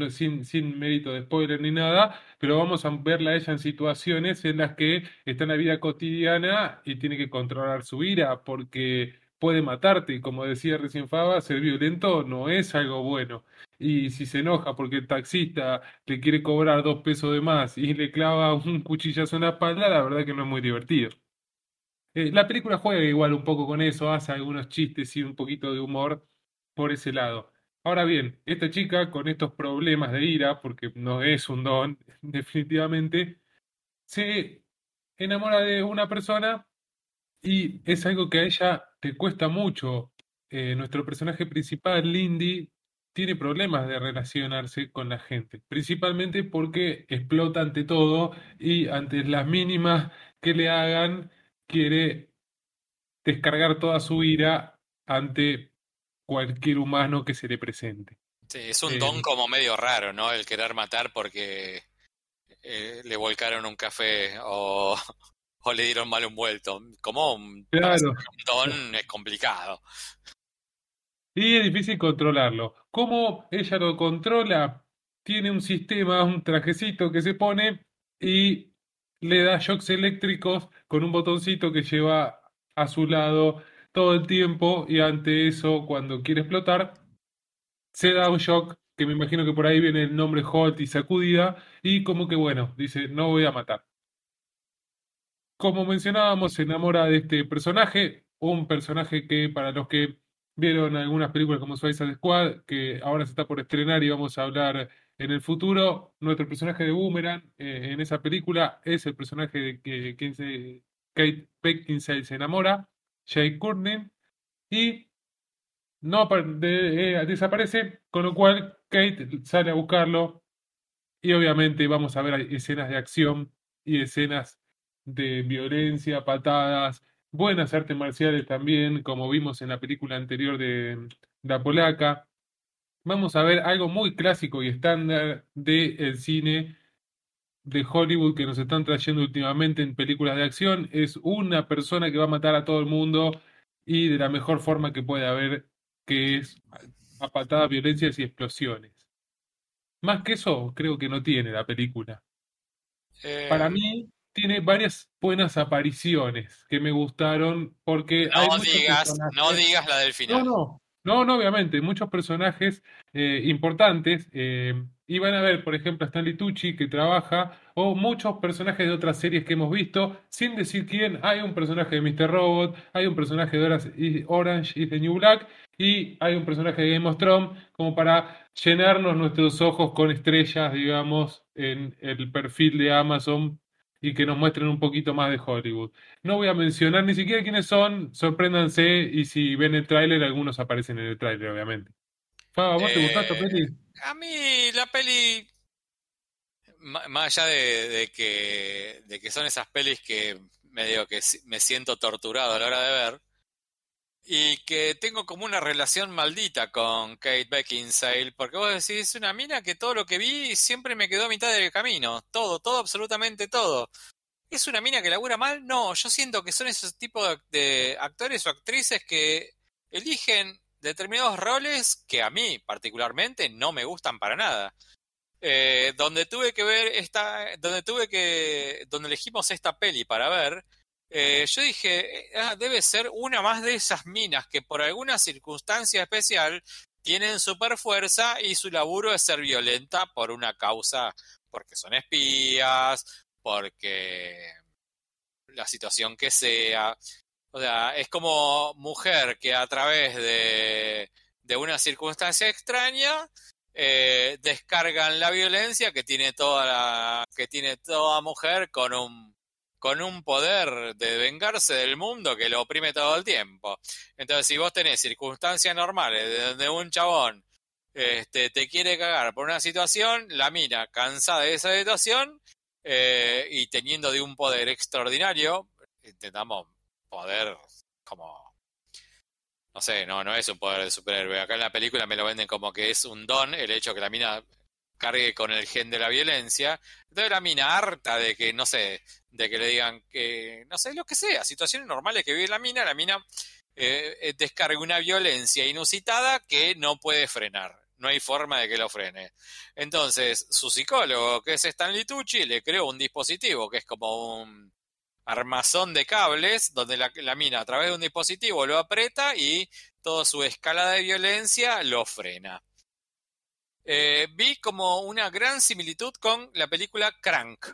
sin, sin mérito de spoiler ni nada, pero vamos a verla a ella en situaciones en las que está en la vida cotidiana y tiene que controlar su ira porque puede matarte. Y como decía recién Faba, ser violento no es algo bueno. Y si se enoja porque el taxista le quiere cobrar dos pesos de más y le clava un cuchillazo en la espalda, la verdad que no es muy divertido. Eh, la película juega igual un poco con eso, hace algunos chistes y un poquito de humor por ese lado. Ahora bien, esta chica con estos problemas de ira, porque no es un don, definitivamente, se enamora de una persona y es algo que a ella le cuesta mucho. Eh, nuestro personaje principal, Lindy, tiene problemas de relacionarse con la gente, principalmente porque explota ante todo y ante las mínimas que le hagan, quiere descargar toda su ira ante cualquier humano que se le presente. Sí, es un Eh, don como medio raro, ¿no? El querer matar porque eh, le volcaron un café o, o le dieron mal un vuelto. Como un, Claro, un don es complicado. y es difícil controlarlo. ¿Cómo ella lo controla? Tiene un sistema, un trajecito que se pone y le da shocks eléctricos con un botoncito que lleva a su lado todo el tiempo y ante eso, cuando quiere explotar, se da un shock, que me imagino que por ahí viene el nombre Holt y sacudida, y como que bueno, dice, no voy a matar. Como mencionábamos, se enamora de este personaje, un personaje que para los que vieron algunas películas como Suicide Squad, que ahora se está por estrenar y vamos a hablar en el futuro, nuestro personaje de Boomerang eh, en esa película es el personaje de que, se- Kate Beckinsale se enamora, Jay Courtney, y no de- eh, desaparece, con lo cual Kate sale a buscarlo y obviamente vamos a ver escenas de acción y escenas de violencia, patadas, buenas artes marciales también, como vimos en la película anterior de La Polaca. Vamos a ver algo muy clásico y estándar del cine de Hollywood que nos están trayendo últimamente en películas de acción. Es una persona que va a matar a todo el mundo y de la mejor forma que puede haber, que es a patadas, violencias y explosiones. Más que eso, creo que no tiene la película. Para Eh, mí, tiene varias buenas apariciones que me gustaron porque no digas, no digas la del No, final. no, no, no, obviamente, muchos personajes eh, importantes. eh, y van a ver, por ejemplo, a Stanley Tucci que trabaja, o muchos personajes de otras series que hemos visto, sin decir quién. Hay un personaje de Mr. Robot, hay un personaje de Orange is, the New Black, y hay un personaje de Game of Thrones, como para llenarnos nuestros ojos con estrellas, digamos, en el perfil de Amazon y que nos muestren un poquito más de Hollywood. No voy a mencionar ni siquiera quiénes son, sorpréndanse y si ven el tráiler, algunos aparecen en el tráiler, obviamente. Faba, ¿vos te gustó esta Eh, peli? a mí la peli, más allá de, de que, de que son esas pelis que medio que me siento torturado a la hora de ver, y que tengo como una relación maldita con Kate Beckinsale, porque vos decís, es una mina que todo lo que vi siempre me quedó a mitad del camino, todo, todo, absolutamente todo. ¿Es una mina que labura mal? No, yo siento que son esos tipos de actores o actrices que eligen determinados roles que a mí particularmente no me gustan para nada. Eh, donde tuve que ver esta, donde tuve que, donde elegimos esta peli para ver, eh, yo dije, eh, ah, debe ser una más de esas minas que por alguna circunstancia especial tienen super fuerza y su laburo es ser violenta por una causa, porque son espías, porque la situación que sea. O sea, es como mujer que a través de, de una circunstancia extraña eh, descargan la violencia que tiene toda la, que tiene toda mujer con un con un poder de vengarse del mundo que lo oprime todo el tiempo. Entonces, si vos tenés circunstancias normales de donde un chabón este, te quiere cagar por una situación, la mina, cansada de esa situación eh, y teniendo de un poder extraordinario, intentamos poder como no sé, no, no es un poder de superhéroe. Acá en la película me lo venden como que es un don el hecho que la mina cargue con el gen de la violencia. Entonces la mina harta de que, no sé, de que le digan que, no sé, lo que sea, situaciones normales que vive la mina, la mina eh, descarga una violencia inusitada que no puede frenar. no hay forma de que lo frene. Entonces, su psicólogo, que es Stanley Tucci, le creó un dispositivo que es como un armazón de cables, donde la, mina a través de un dispositivo lo aprieta y toda su escala de violencia lo frena. Eh, vi como una gran similitud con la película Crank.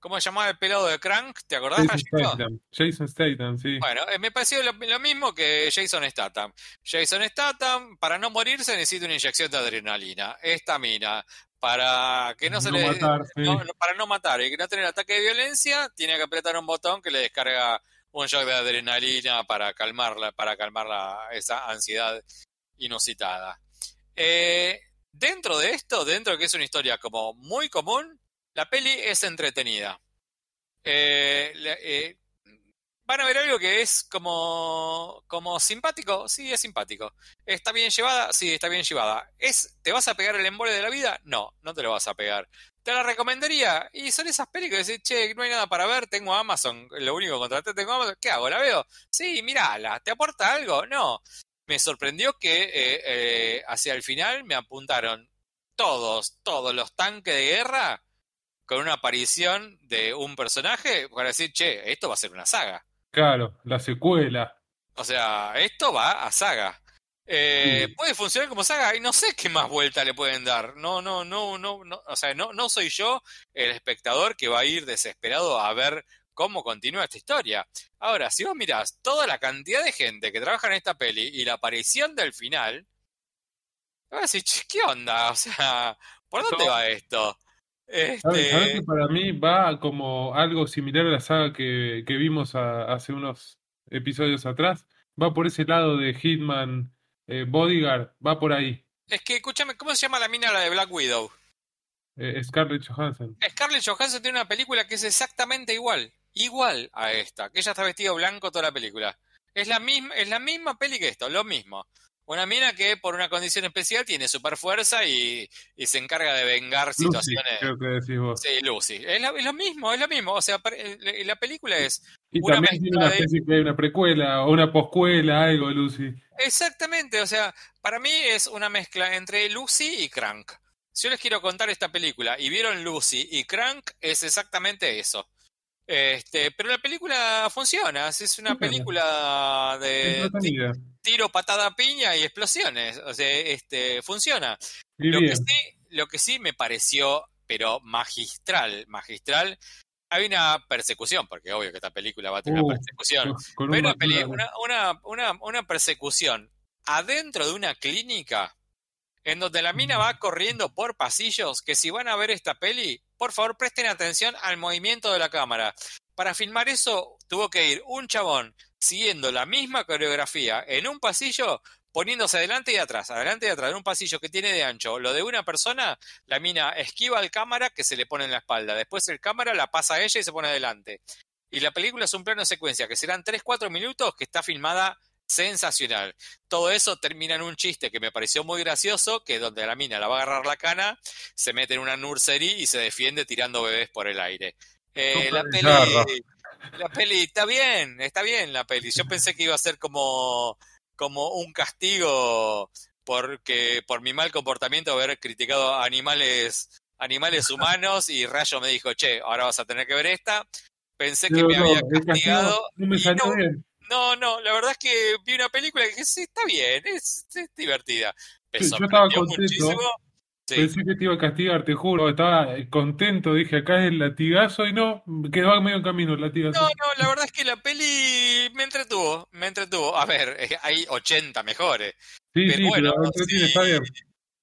¿Cómo se llamaba el pelado de Crank? ¿Te acordás? Jason? Statham, Jason Statham, sí. Bueno, eh, me pareció lo, lo mismo que Jason Statham. Jason Statham, para no morirse, necesita una inyección de adrenalina. Esta mina, para que no se No le. matar, sí. no- no- para no matar y que no tener ataque de violencia, tiene que apretar un botón que le descarga un shock de adrenalina para calmarla, para calmar la- esa ansiedad inusitada. Eh, dentro de esto, dentro de que es una historia como muy común, la peli es entretenida. Eh, eh, van a ver algo que es como, como simpático, sí, es simpático. ¿Está bien llevada? Sí, está bien llevada. ¿Es, ¿Te vas a pegar el embole de la vida? No, no te lo vas a pegar. ¿Te la recomendaría? Y son esas películas que decís, che, no hay nada para ver, tengo Amazon, lo único que contraté tengo Amazon, ¿qué hago? ¿La veo? Sí, mírala, ¿te aporta algo? No. Me sorprendió que eh, hacia el final me apuntaron todos, todos los tanques de guerra con una aparición de un personaje para decir, che, esto va a ser una saga. Claro, la secuela. O sea, esto va a saga. Eh, Sí. Puede funcionar como saga y no sé qué más vuelta le pueden dar. No, no, no, no, no. O sea, no, no soy yo el espectador que va a ir desesperado a ver cómo continúa esta historia. Ahora, si vos mirás toda la cantidad de gente que trabaja en esta peli y la aparición del final, vas a decir, "Che, ¿qué onda? O sea, ¿por dónde va esto? ¿Sabes, sabes Este, que para mí va como algo similar a la saga que, que vimos a- hace unos episodios atrás? Va por ese lado de Hitman, eh, Bodyguard, va por ahí. es que, escúchame, ¿cómo se llama la mina la de Black Widow? Eh, Scarlett Johansson. Scarlett Johansson tiene una película que es exactamente igual, igual a esta, que ella está vestido blanco toda la película. Es la misma, es la misma peli que esto, lo mismo. Una mina que por una condición especial tiene super fuerza y, y se encarga de vengar Lucy, situaciones. creo que decís vos. Sí, Lucy. Es, la- es lo mismo, es lo mismo. O sea, eh, la película es Y una también tiene una de- especie que hay una precuela o una poscuela, algo, Lucy. Exactamente, o sea, para mí es una mezcla entre Lucy y Crank. Si yo les quiero contar esta película y vieron Lucy y Crank, es exactamente eso. Este, pero la película funciona, es una película de tiro, patada, piña y explosiones. O sea, este, funciona. Lo que sí, lo que sí me pareció, pero magistral, magistral, hay una persecución, porque obvio que esta película va a tener Uh, una persecución. Pero un una, peli- una, una, una persecución adentro de una clínica en donde la mina va corriendo por pasillos que si van a ver esta peli, por favor presten atención al movimiento de la cámara. Para filmar eso tuvo que ir un chabón siguiendo la misma coreografía en un pasillo, poniéndose adelante y atrás, adelante y atrás, en un pasillo que tiene de ancho lo de una persona, la mina esquiva al cámara que se le pone en la espalda, después el cámara la pasa a ella y se pone adelante. Y la película es un plano secuencia que serán 3-4 minutos que está filmada sensacional. Todo eso termina en un chiste que me pareció muy gracioso, que donde la mina la va a agarrar la cana, se mete en una nursery y se defiende tirando bebés por el aire. Eh, la peli, bizarro. la peli está bien, está bien la peli. Yo pensé que iba a ser como, como un castigo porque por mi mal comportamiento haber criticado animales animales humanos y Rayo me dijo, che, ahora vas a tener que ver esta. Pensé que me no, había castigado no me y salió no, bien. No, no, la verdad es que vi una película y dije, sí, está bien, es, es divertida. Me Sí, yo estaba contento. muchísimo. Sí. Pensé que te iba a castigar, te juro. Estaba eh, contento, dije acá es el latigazo y no, quedó a medio camino el latigazo. No, no, la verdad es que la peli me entretuvo, me entretuvo. A ver, eh, hay 80 mejores. sí, pero sí, bueno, pero sí. está bien.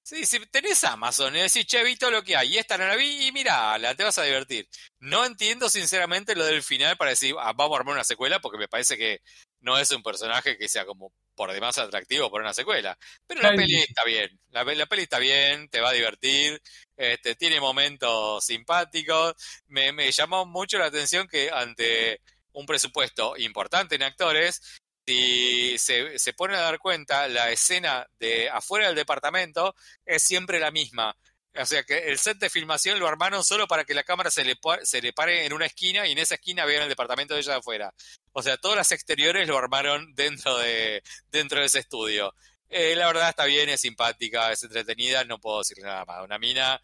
Sí, si tenés Amazon y decís, che, vi todo lo que hay, y esta no la vi, y mirala, te vas a divertir. No entiendo sinceramente lo del final para decir, ah, vamos a armar una secuela, porque me parece que no es un personaje que sea como por demás atractivo por una secuela. Pero la Ay. peli está bien, la, la peli está bien, te va a divertir, este, tiene momentos simpáticos. Me, me llamó mucho la atención que ante un presupuesto importante en actores, si se, se pone a dar cuenta, la escena de afuera del departamento es siempre la misma. O sea que el set de filmación lo armaron solo para que la cámara se le, se le pare en una esquina y en esa esquina vean el departamento de ella de afuera. O sea, todas las exteriores lo armaron dentro de, dentro de ese estudio. Eh, la verdad está bien, es simpática, es entretenida, no puedo decir nada más. Una mina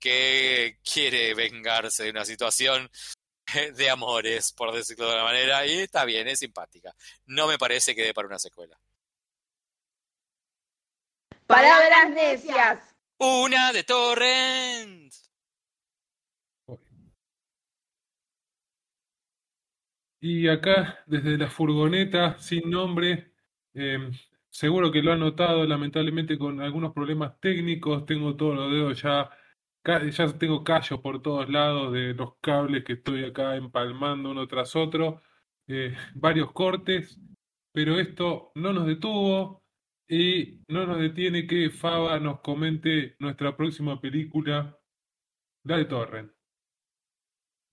que quiere vengarse de una situación de amores, por decirlo de alguna manera, y está bien, es simpática. No me parece que dé para una secuela. Palabras necias. Una de Torrent. Y acá, desde la furgoneta, sin nombre, eh, seguro que lo han notado, lamentablemente con algunos problemas técnicos, tengo todos los dedos ya, ya tengo callos por todos lados de los cables que estoy acá empalmando uno tras otro, eh, varios cortes, pero esto no nos detuvo y no nos detiene que Faba nos comente nuestra próxima película, la de Torrent.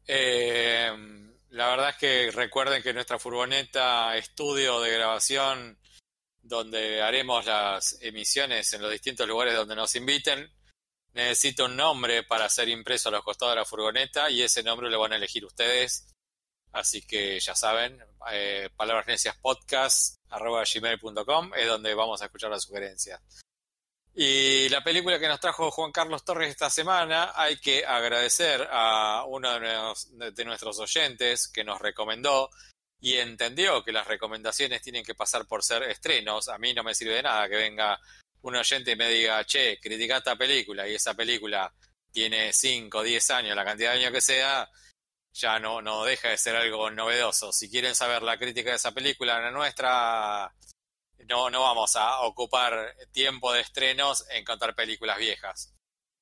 Eh, la verdad es que recuerden que nuestra furgoneta estudio de grabación, donde haremos las emisiones en los distintos lugares donde nos inviten, necesita un nombre para ser impreso a los costados de la furgoneta y ese nombre lo van a elegir ustedes. Así que ya saben, eh, palabras necias es donde vamos a escuchar las sugerencias. Y la película que nos trajo Juan Carlos Torres esta semana, hay que agradecer a uno de, de nuestros oyentes que nos recomendó y entendió que las recomendaciones tienen que pasar por ser estrenos. A mí no me sirve de nada que venga un oyente me diga, che, critica esta película y esa película tiene 5, 10 años, la cantidad de años que sea, ya no, no deja de ser algo novedoso. Si quieren saber la crítica de esa película, la nuestra, no, no vamos a ocupar tiempo de estrenos en contar películas viejas.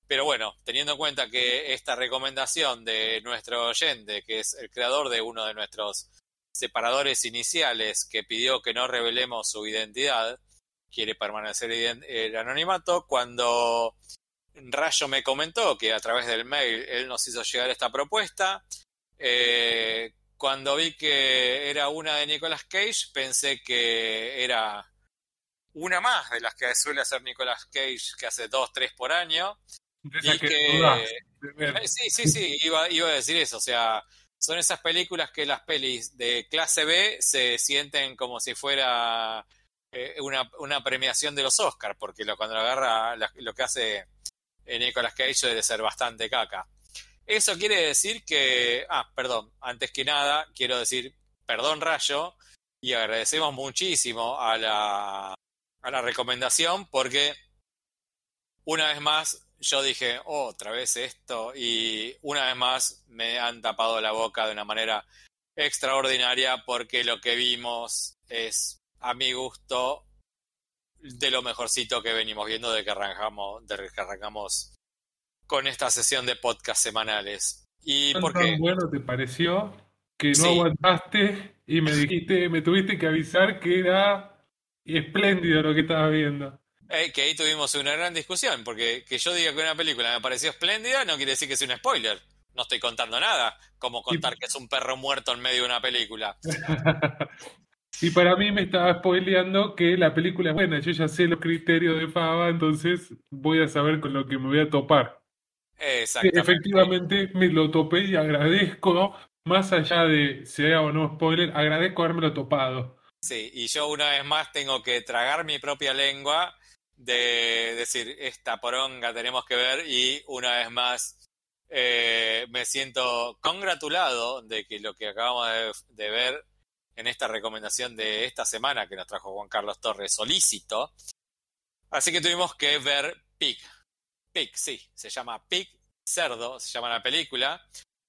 Pero bueno, teniendo en cuenta que esta recomendación de nuestro oyente, que es el creador de uno de nuestros separadores iniciales, que pidió que no revelemos su identidad, quiere permanecer el anonimato, cuando Rayo me comentó que a través del mail él nos hizo llegar esta propuesta, eh, cuando vi que era una de Nicolas Cage, pensé que era una más de las que suele hacer Nicolas Cage, que hace dos, tres por año. Y que que-. Eh, Sí, sí, sí, iba, iba a decir eso. O sea, son esas películas que las pelis de clase B se sienten como si fuera eh, una, premiación de los Oscars, porque lo, cuando lo agarra, lo que hace eh, Nicolas Cage debe ser bastante caca. Eso quiere decir que, ah, perdón, antes que nada, quiero decir, perdón Rayo, y agradecemos muchísimo a la, a la recomendación, porque una vez más yo dije, "Oh, otra vez esto, y una vez más me han tapado la boca de una manera extraordinaria porque lo que vimos es, a mi gusto, de lo mejorcito que venimos viendo de que arrancamos, de que arrancamos con esta sesión de podcast semanales. ¿Y ¿Tan, por tan qué? bueno te pareció que no Sí. aguantaste y me dijiste, me tuviste que avisar que era espléndido lo que estaba viendo? Eh, que ahí tuvimos una gran discusión, porque que yo diga que una película me pareció espléndida no quiere decir que sea un spoiler. No estoy contando nada, como contar que es un perro muerto en medio de una película. Y para mí me estaba spoileando que la película es buena, yo ya sé los criterios de Faba, entonces voy a saber con lo que me voy a topar. Exactamente. Efectivamente me lo topé y agradezco, más allá de sea o no spoiler, agradezco habérmelo topado. Sí, y yo una vez más tengo que tragar mi propia lengua de decir, esta poronga tenemos que ver y una vez más eh, me siento congratulado de que lo que acabamos de, de ver en esta recomendación de esta semana que nos trajo Juan Carlos Torres solícito. Así que tuvimos que ver Pig. Pig, sí, se llama Pig, cerdo, se llama la película.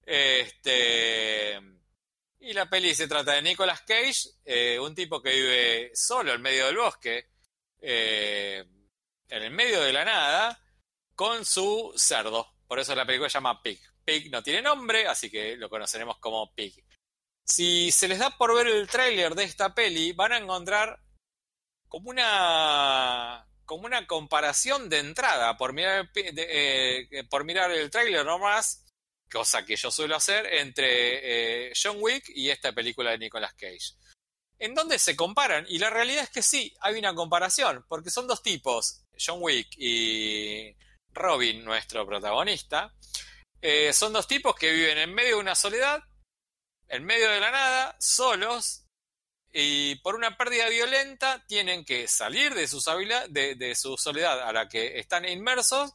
Este, y la peli se trata de Nicolas Cage, eh, un tipo que vive solo en medio del bosque, eh, en el medio de la nada, con su cerdo. Por eso la película se llama Pig. Pig no tiene nombre, así que lo conoceremos como Pig. Si se les da por ver el tráiler de esta peli, van a encontrar como una como una comparación de entrada por mirar eh, por mirar el tráiler nomás, cosa que yo suelo hacer entre eh, John Wick y esta película de Nicolas Cage. ¿En dónde se comparan? Y la realidad es que sí, hay una comparación, porque son dos tipos, John Wick y Robin, nuestro protagonista, eh, son dos tipos que viven en medio de una soledad, en medio de la nada, solos, y por una pérdida violenta tienen que salir de, su soledad a la que están inmersos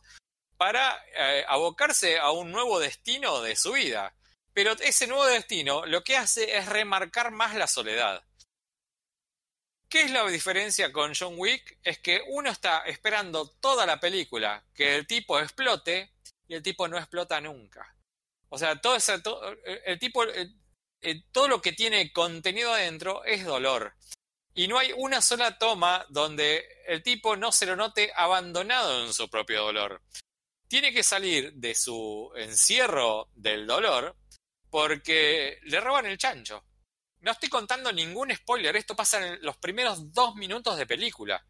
para eh, abocarse a un nuevo destino de su vida. Pero ese nuevo destino lo que hace es remarcar más la soledad. ¿Qué es la diferencia con John Wick? Es que uno está esperando toda la película que el tipo explote y el tipo no explota nunca. O sea, todo ese, el tipo, todo lo que tiene contenido adentro es dolor. Y no hay una sola toma donde el tipo no se lo note abandonado en su propio dolor. Tiene que salir de su encierro del dolor porque le roban el chancho. No estoy contando ningún spoiler, esto pasa en los primeros dos minutos de película.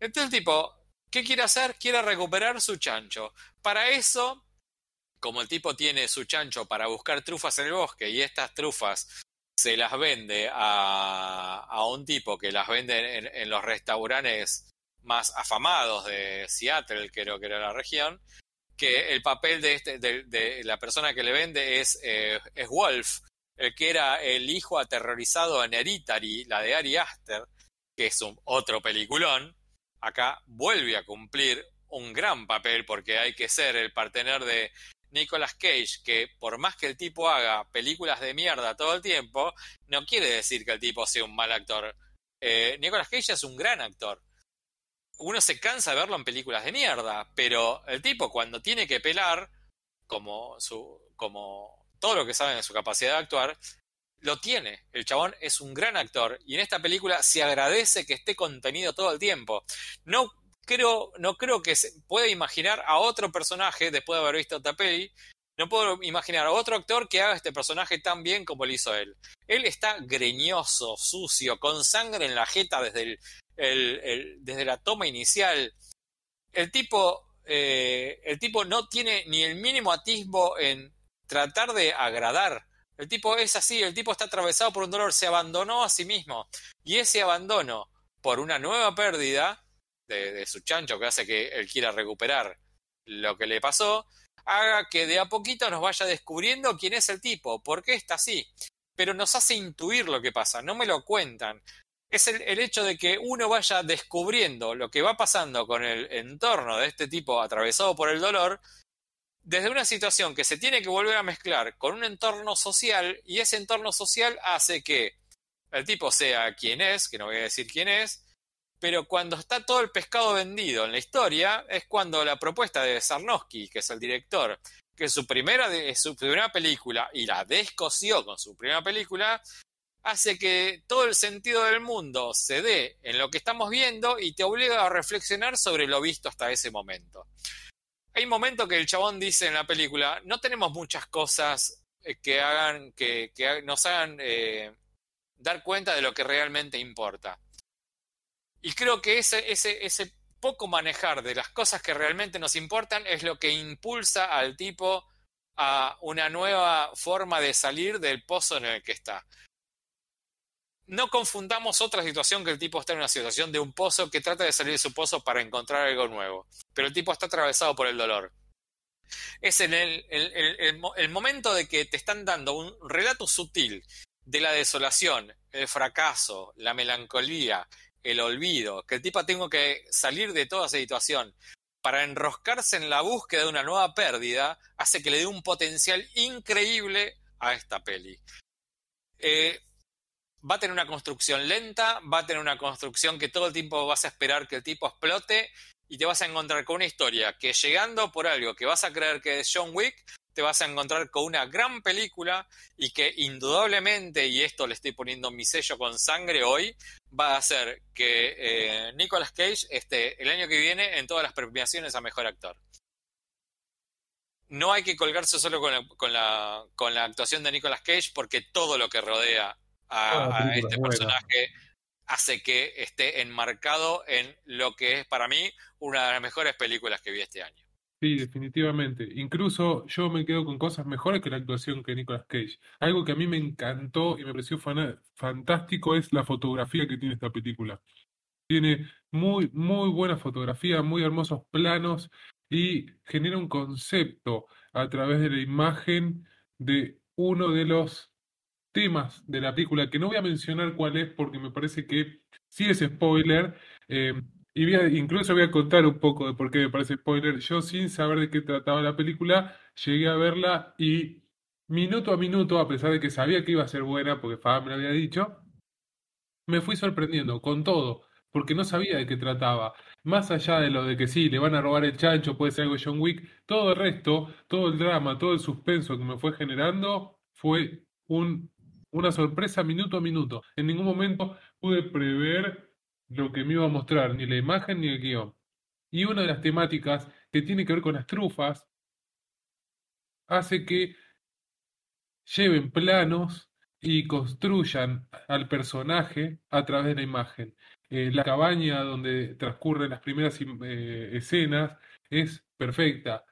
Entonces el tipo, ¿qué quiere hacer? Quiere recuperar su chancho. Para eso, como el tipo tiene su chancho para buscar trufas en el bosque y estas trufas se las vende a, a un tipo que las vende en, los restaurantes más afamados de Seattle, creo que era la región, que el papel de, este, de, la persona que le vende es, eh, es Wolf, el que era el hijo aterrorizado en Hereditary, la de Ari Aster, que es un otro peliculón, acá vuelve a cumplir un gran papel porque hay que ser el partener de Nicolas Cage, que por más que el tipo haga películas de mierda todo el tiempo, no quiere decir que el tipo sea un mal actor. Eh, Nicolas Cage es un gran actor. Uno se cansa de verlo en películas de mierda, pero el tipo cuando tiene que pelar, como su, como todo lo que saben de su capacidad de actuar, lo tiene. El chabón es un gran actor y en esta película se agradece que esté contenido todo el tiempo. No no creo que se pueda imaginar a otro personaje después de haber visto esta peli. No puedo imaginar a otro actor que haga este personaje tan bien como lo hizo él. Él está greñoso, sucio, con sangre en la jeta desde, el, desde la toma inicial. El tipo, eh, el tipo no tiene ni el mínimo atisbo en tratar de agradar. El tipo es así, el tipo está atravesado por un dolor, se abandonó a sí mismo. Y ese abandono por una nueva pérdida de, su chancho que hace que él quiera recuperar lo que le pasó, haga que de a poquito nos vaya descubriendo quién es el tipo, por qué está así. Pero nos hace intuir lo que pasa, no me lo cuentan. Es el, el, hecho de que uno vaya descubriendo lo que va pasando con el entorno de este tipo atravesado por el dolor desde una situación que se tiene que volver a mezclar con un entorno social y ese entorno social hace que el tipo sea quien es, que no voy a decir quién es, pero cuando está todo el pescado vendido en la historia es cuando la propuesta de Sarnowski, que es el director, que su primera, su primera película y la descoció con su primera película, hace que todo el sentido del mundo se dé en lo que estamos viendo y te obliga a reflexionar sobre lo visto hasta ese momento hay un momento que el chabón dice en la película, no tenemos muchas cosas eh, que hagan, que, nos hagan eh, dar cuenta de lo que realmente importa. Y creo que ese, poco manejar de las cosas que realmente nos importan es lo que impulsa al tipo a una nueva forma de salir del pozo en el que está no confundamos otra situación que el tipo está en una situación de un pozo que trata de salir de su pozo para encontrar algo nuevo, pero el tipo está atravesado por el dolor. Es en el, momento de que te están dando un relato sutil de la desolación, el fracaso, la melancolía, el olvido, que el tipo tenga que salir de toda esa situación para enroscarse en la búsqueda de una nueva pérdida, hace que le dé un potencial increíble a esta peli. Eh, va a tener una construcción lenta, va a tener una construcción que todo el tiempo vas a esperar que el tipo explote y te vas a encontrar con una historia que llegando por algo que vas a creer que es John Wick, te vas a encontrar con una gran película y que indudablemente, y esto le estoy poniendo mi sello con sangre hoy, va a hacer que eh, Nicolas Cage esté el año que viene en todas las premiaciones a Mejor Actor. No hay que colgarse solo con con la, con la actuación de Nicolas Cage porque todo lo que rodea a, este personaje hace que esté enmarcado en lo que es para mí una de las mejores películas que vi este año. Sí, definitivamente. Incluso yo me quedo con cosas mejores que la actuación que Nicolas Cage. Algo que a mí me encantó y me pareció fantástico es la fotografía que tiene esta película. Tiene muy, muy buena fotografía, muy hermosos planos y genera un concepto a través de la imagen de uno de los temas de la película, que no voy a mencionar cuál es porque me parece que sí es spoiler. eh, y incluso voy a contar un poco de por qué me parece spoiler. Yo sin saber de qué trataba la película, llegué a verla y minuto a minuto, a pesar de que sabía que iba a ser buena, porque Fab me lo había dicho, me fui sorprendiendo con todo, porque no sabía de qué trataba. Más allá de lo de que sí, le van a robar el chancho, puede ser algo de John Wick, todo el resto, todo el drama, todo el suspenso que me fue generando fue un, una sorpresa minuto a minuto. En ningún momento pude prever lo que me iba a mostrar, ni la imagen ni el guion. Y una de las temáticas que tiene que ver con las trufas hace que lleven planos y construyan al personaje a través de la imagen. Eh, la cabaña donde transcurren las primeras im- eh, escenas es perfecta.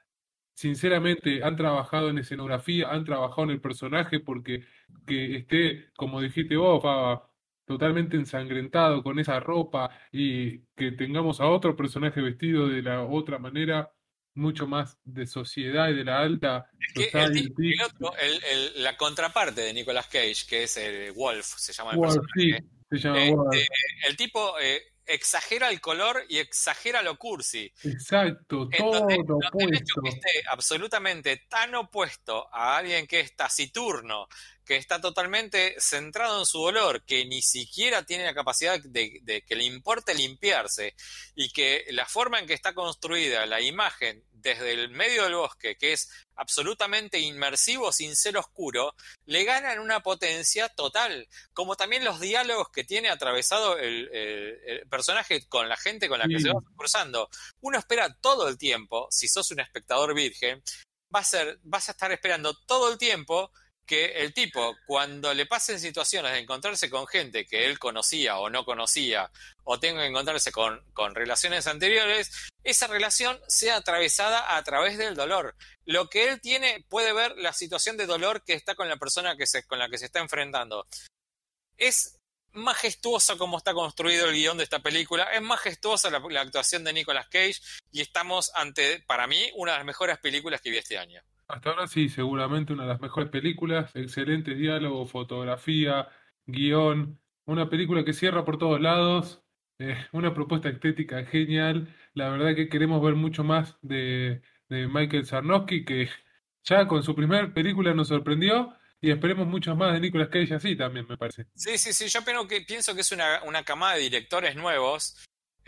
Sinceramente, han trabajado en escenografía, han trabajado en el personaje porque que esté, como dijiste vos, Faba, totalmente ensangrentado con esa ropa y que tengamos a otro personaje vestido de la otra manera, mucho más de sociedad y de la alta Que el, ti- society. el otro, el- el- la contraparte de Nicolas Cage, que es el Wolf, se llama el Wolf, sí, se llama Eh, Wolf. eh, el tipo eh, exagera el color y exagera lo cursi. Exacto, todo hecho opuesto. que esté absolutamente tan opuesto a alguien que es taciturno, que está totalmente centrado en su dolor, que ni siquiera tiene la capacidad de, de que le importe limpiarse, y que la forma en que está construida la imagen desde el medio del bosque, que es absolutamente inmersivo sin ser oscuro, le ganan una potencia total, como también los diálogos que tiene atravesado el, el- el personaje con la gente con la que Sí. se va cruzando. Uno espera todo el tiempo, si sos un espectador virgen, va a ser, vas a estar esperando todo el tiempo que el tipo, cuando le pasen situaciones de encontrarse con gente que él conocía o no conocía, o tenga que encontrarse con, con relaciones anteriores, esa relación sea atravesada a través del dolor. Lo que él tiene puede ver la situación de dolor que está con la persona que se, con la que se está enfrentando. Es majestuoso como está construido el guion de esta película, es majestuosa la, la actuación de Nicolas Cage y estamos ante, para mí, una de las mejores películas que vi este año. Hasta ahora sí, seguramente una de las mejores películas, excelente diálogo, fotografía, guion, una película que cierra por todos lados, eh, una propuesta estética genial. La verdad que queremos ver mucho más de, de Michael Sarnowski, que ya con su primer película nos sorprendió, y esperemos muchos más de Nicolas Cage así también, me parece. Sí, sí, sí, yo pienso que, pienso que es una, una camada de directores nuevos,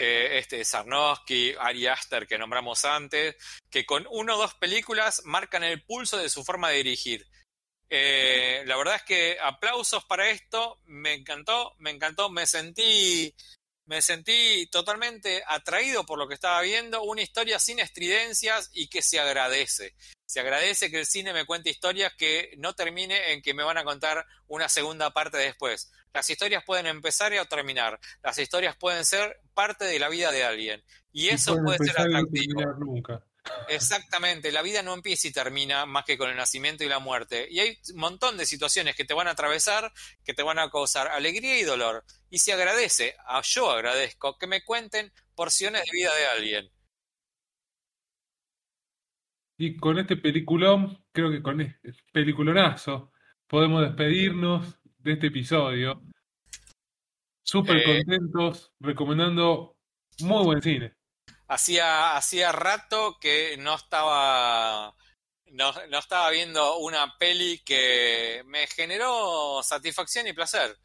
eh, este Sarnowski, Ari Aster que nombramos antes, que con una o dos películas marcan el pulso de su forma de dirigir. Eh, la verdad es que aplausos para esto, me encantó, me encantó, me sentí, me sentí totalmente atraído por lo que estaba viendo, una historia sin estridencias y que se agradece. Se agradece que el cine me cuente historias que no termine en que me van a contar una segunda parte después. Las historias pueden empezar y o terminar. Las historias pueden ser parte de la vida de alguien. Y Y eso puede ser y atractivo. terminar nunca. Exactamente, la vida no empieza y termina más que con el nacimiento y la muerte. Y hay un montón de situaciones que te van a atravesar, que te van a causar alegría y dolor. Y se agradece, a yo agradezco, que me cuenten porciones de vida de alguien. Y con este peliculón, creo que con este peliculonazo, podemos despedirnos de este episodio. Súper Eh. contentos, recomendando muy buen cine. Hacía, hacía rato que no estaba, no, no estaba viendo una peli que me generó satisfacción y placer.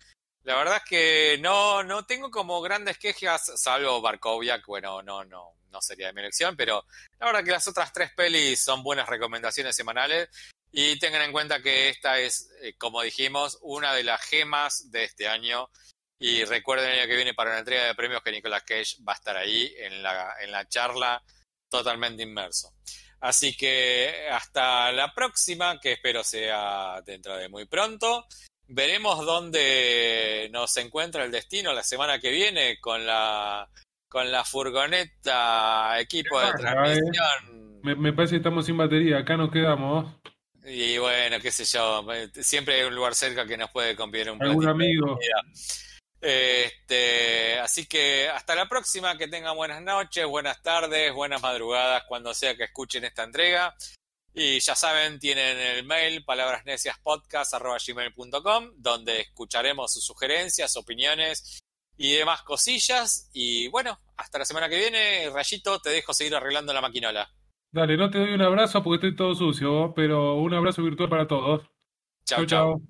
La verdad es que no, no tengo como grandes quejas, salvo Barkoviak, bueno, no, no, no sería de mi elección, pero la verdad que las otras tres pelis son buenas recomendaciones semanales y tengan en cuenta que esta es, eh, como dijimos, una de las gemas de este año. Y recuerden el año que viene para una entrega de premios que Nicolas Cage va a estar ahí en la, en la charla totalmente inmerso. Así que hasta la próxima, que espero sea dentro de muy pronto. Veremos dónde nos encuentra el destino la semana que viene con la con la furgoneta equipo de transmisión. Me, me parece que estamos sin batería, acá nos quedamos. Y bueno, qué sé yo, siempre hay un lugar cerca que nos puede convidar un Algún platito de amigo. Este, así que hasta la próxima, que tengan buenas noches, buenas tardes, buenas madrugadas, cuando sea que escuchen esta entrega. Y ya saben, tienen el mail palabrasneciaspodcast.gmail.com donde escucharemos sus sugerencias, opiniones y demás cosillas. Y bueno, hasta la semana que viene, Rayito, te dejo seguir arreglando la maquinola. Dale, no te doy un abrazo porque estoy todo sucio, pero un abrazo virtual para todos. Chao, chao.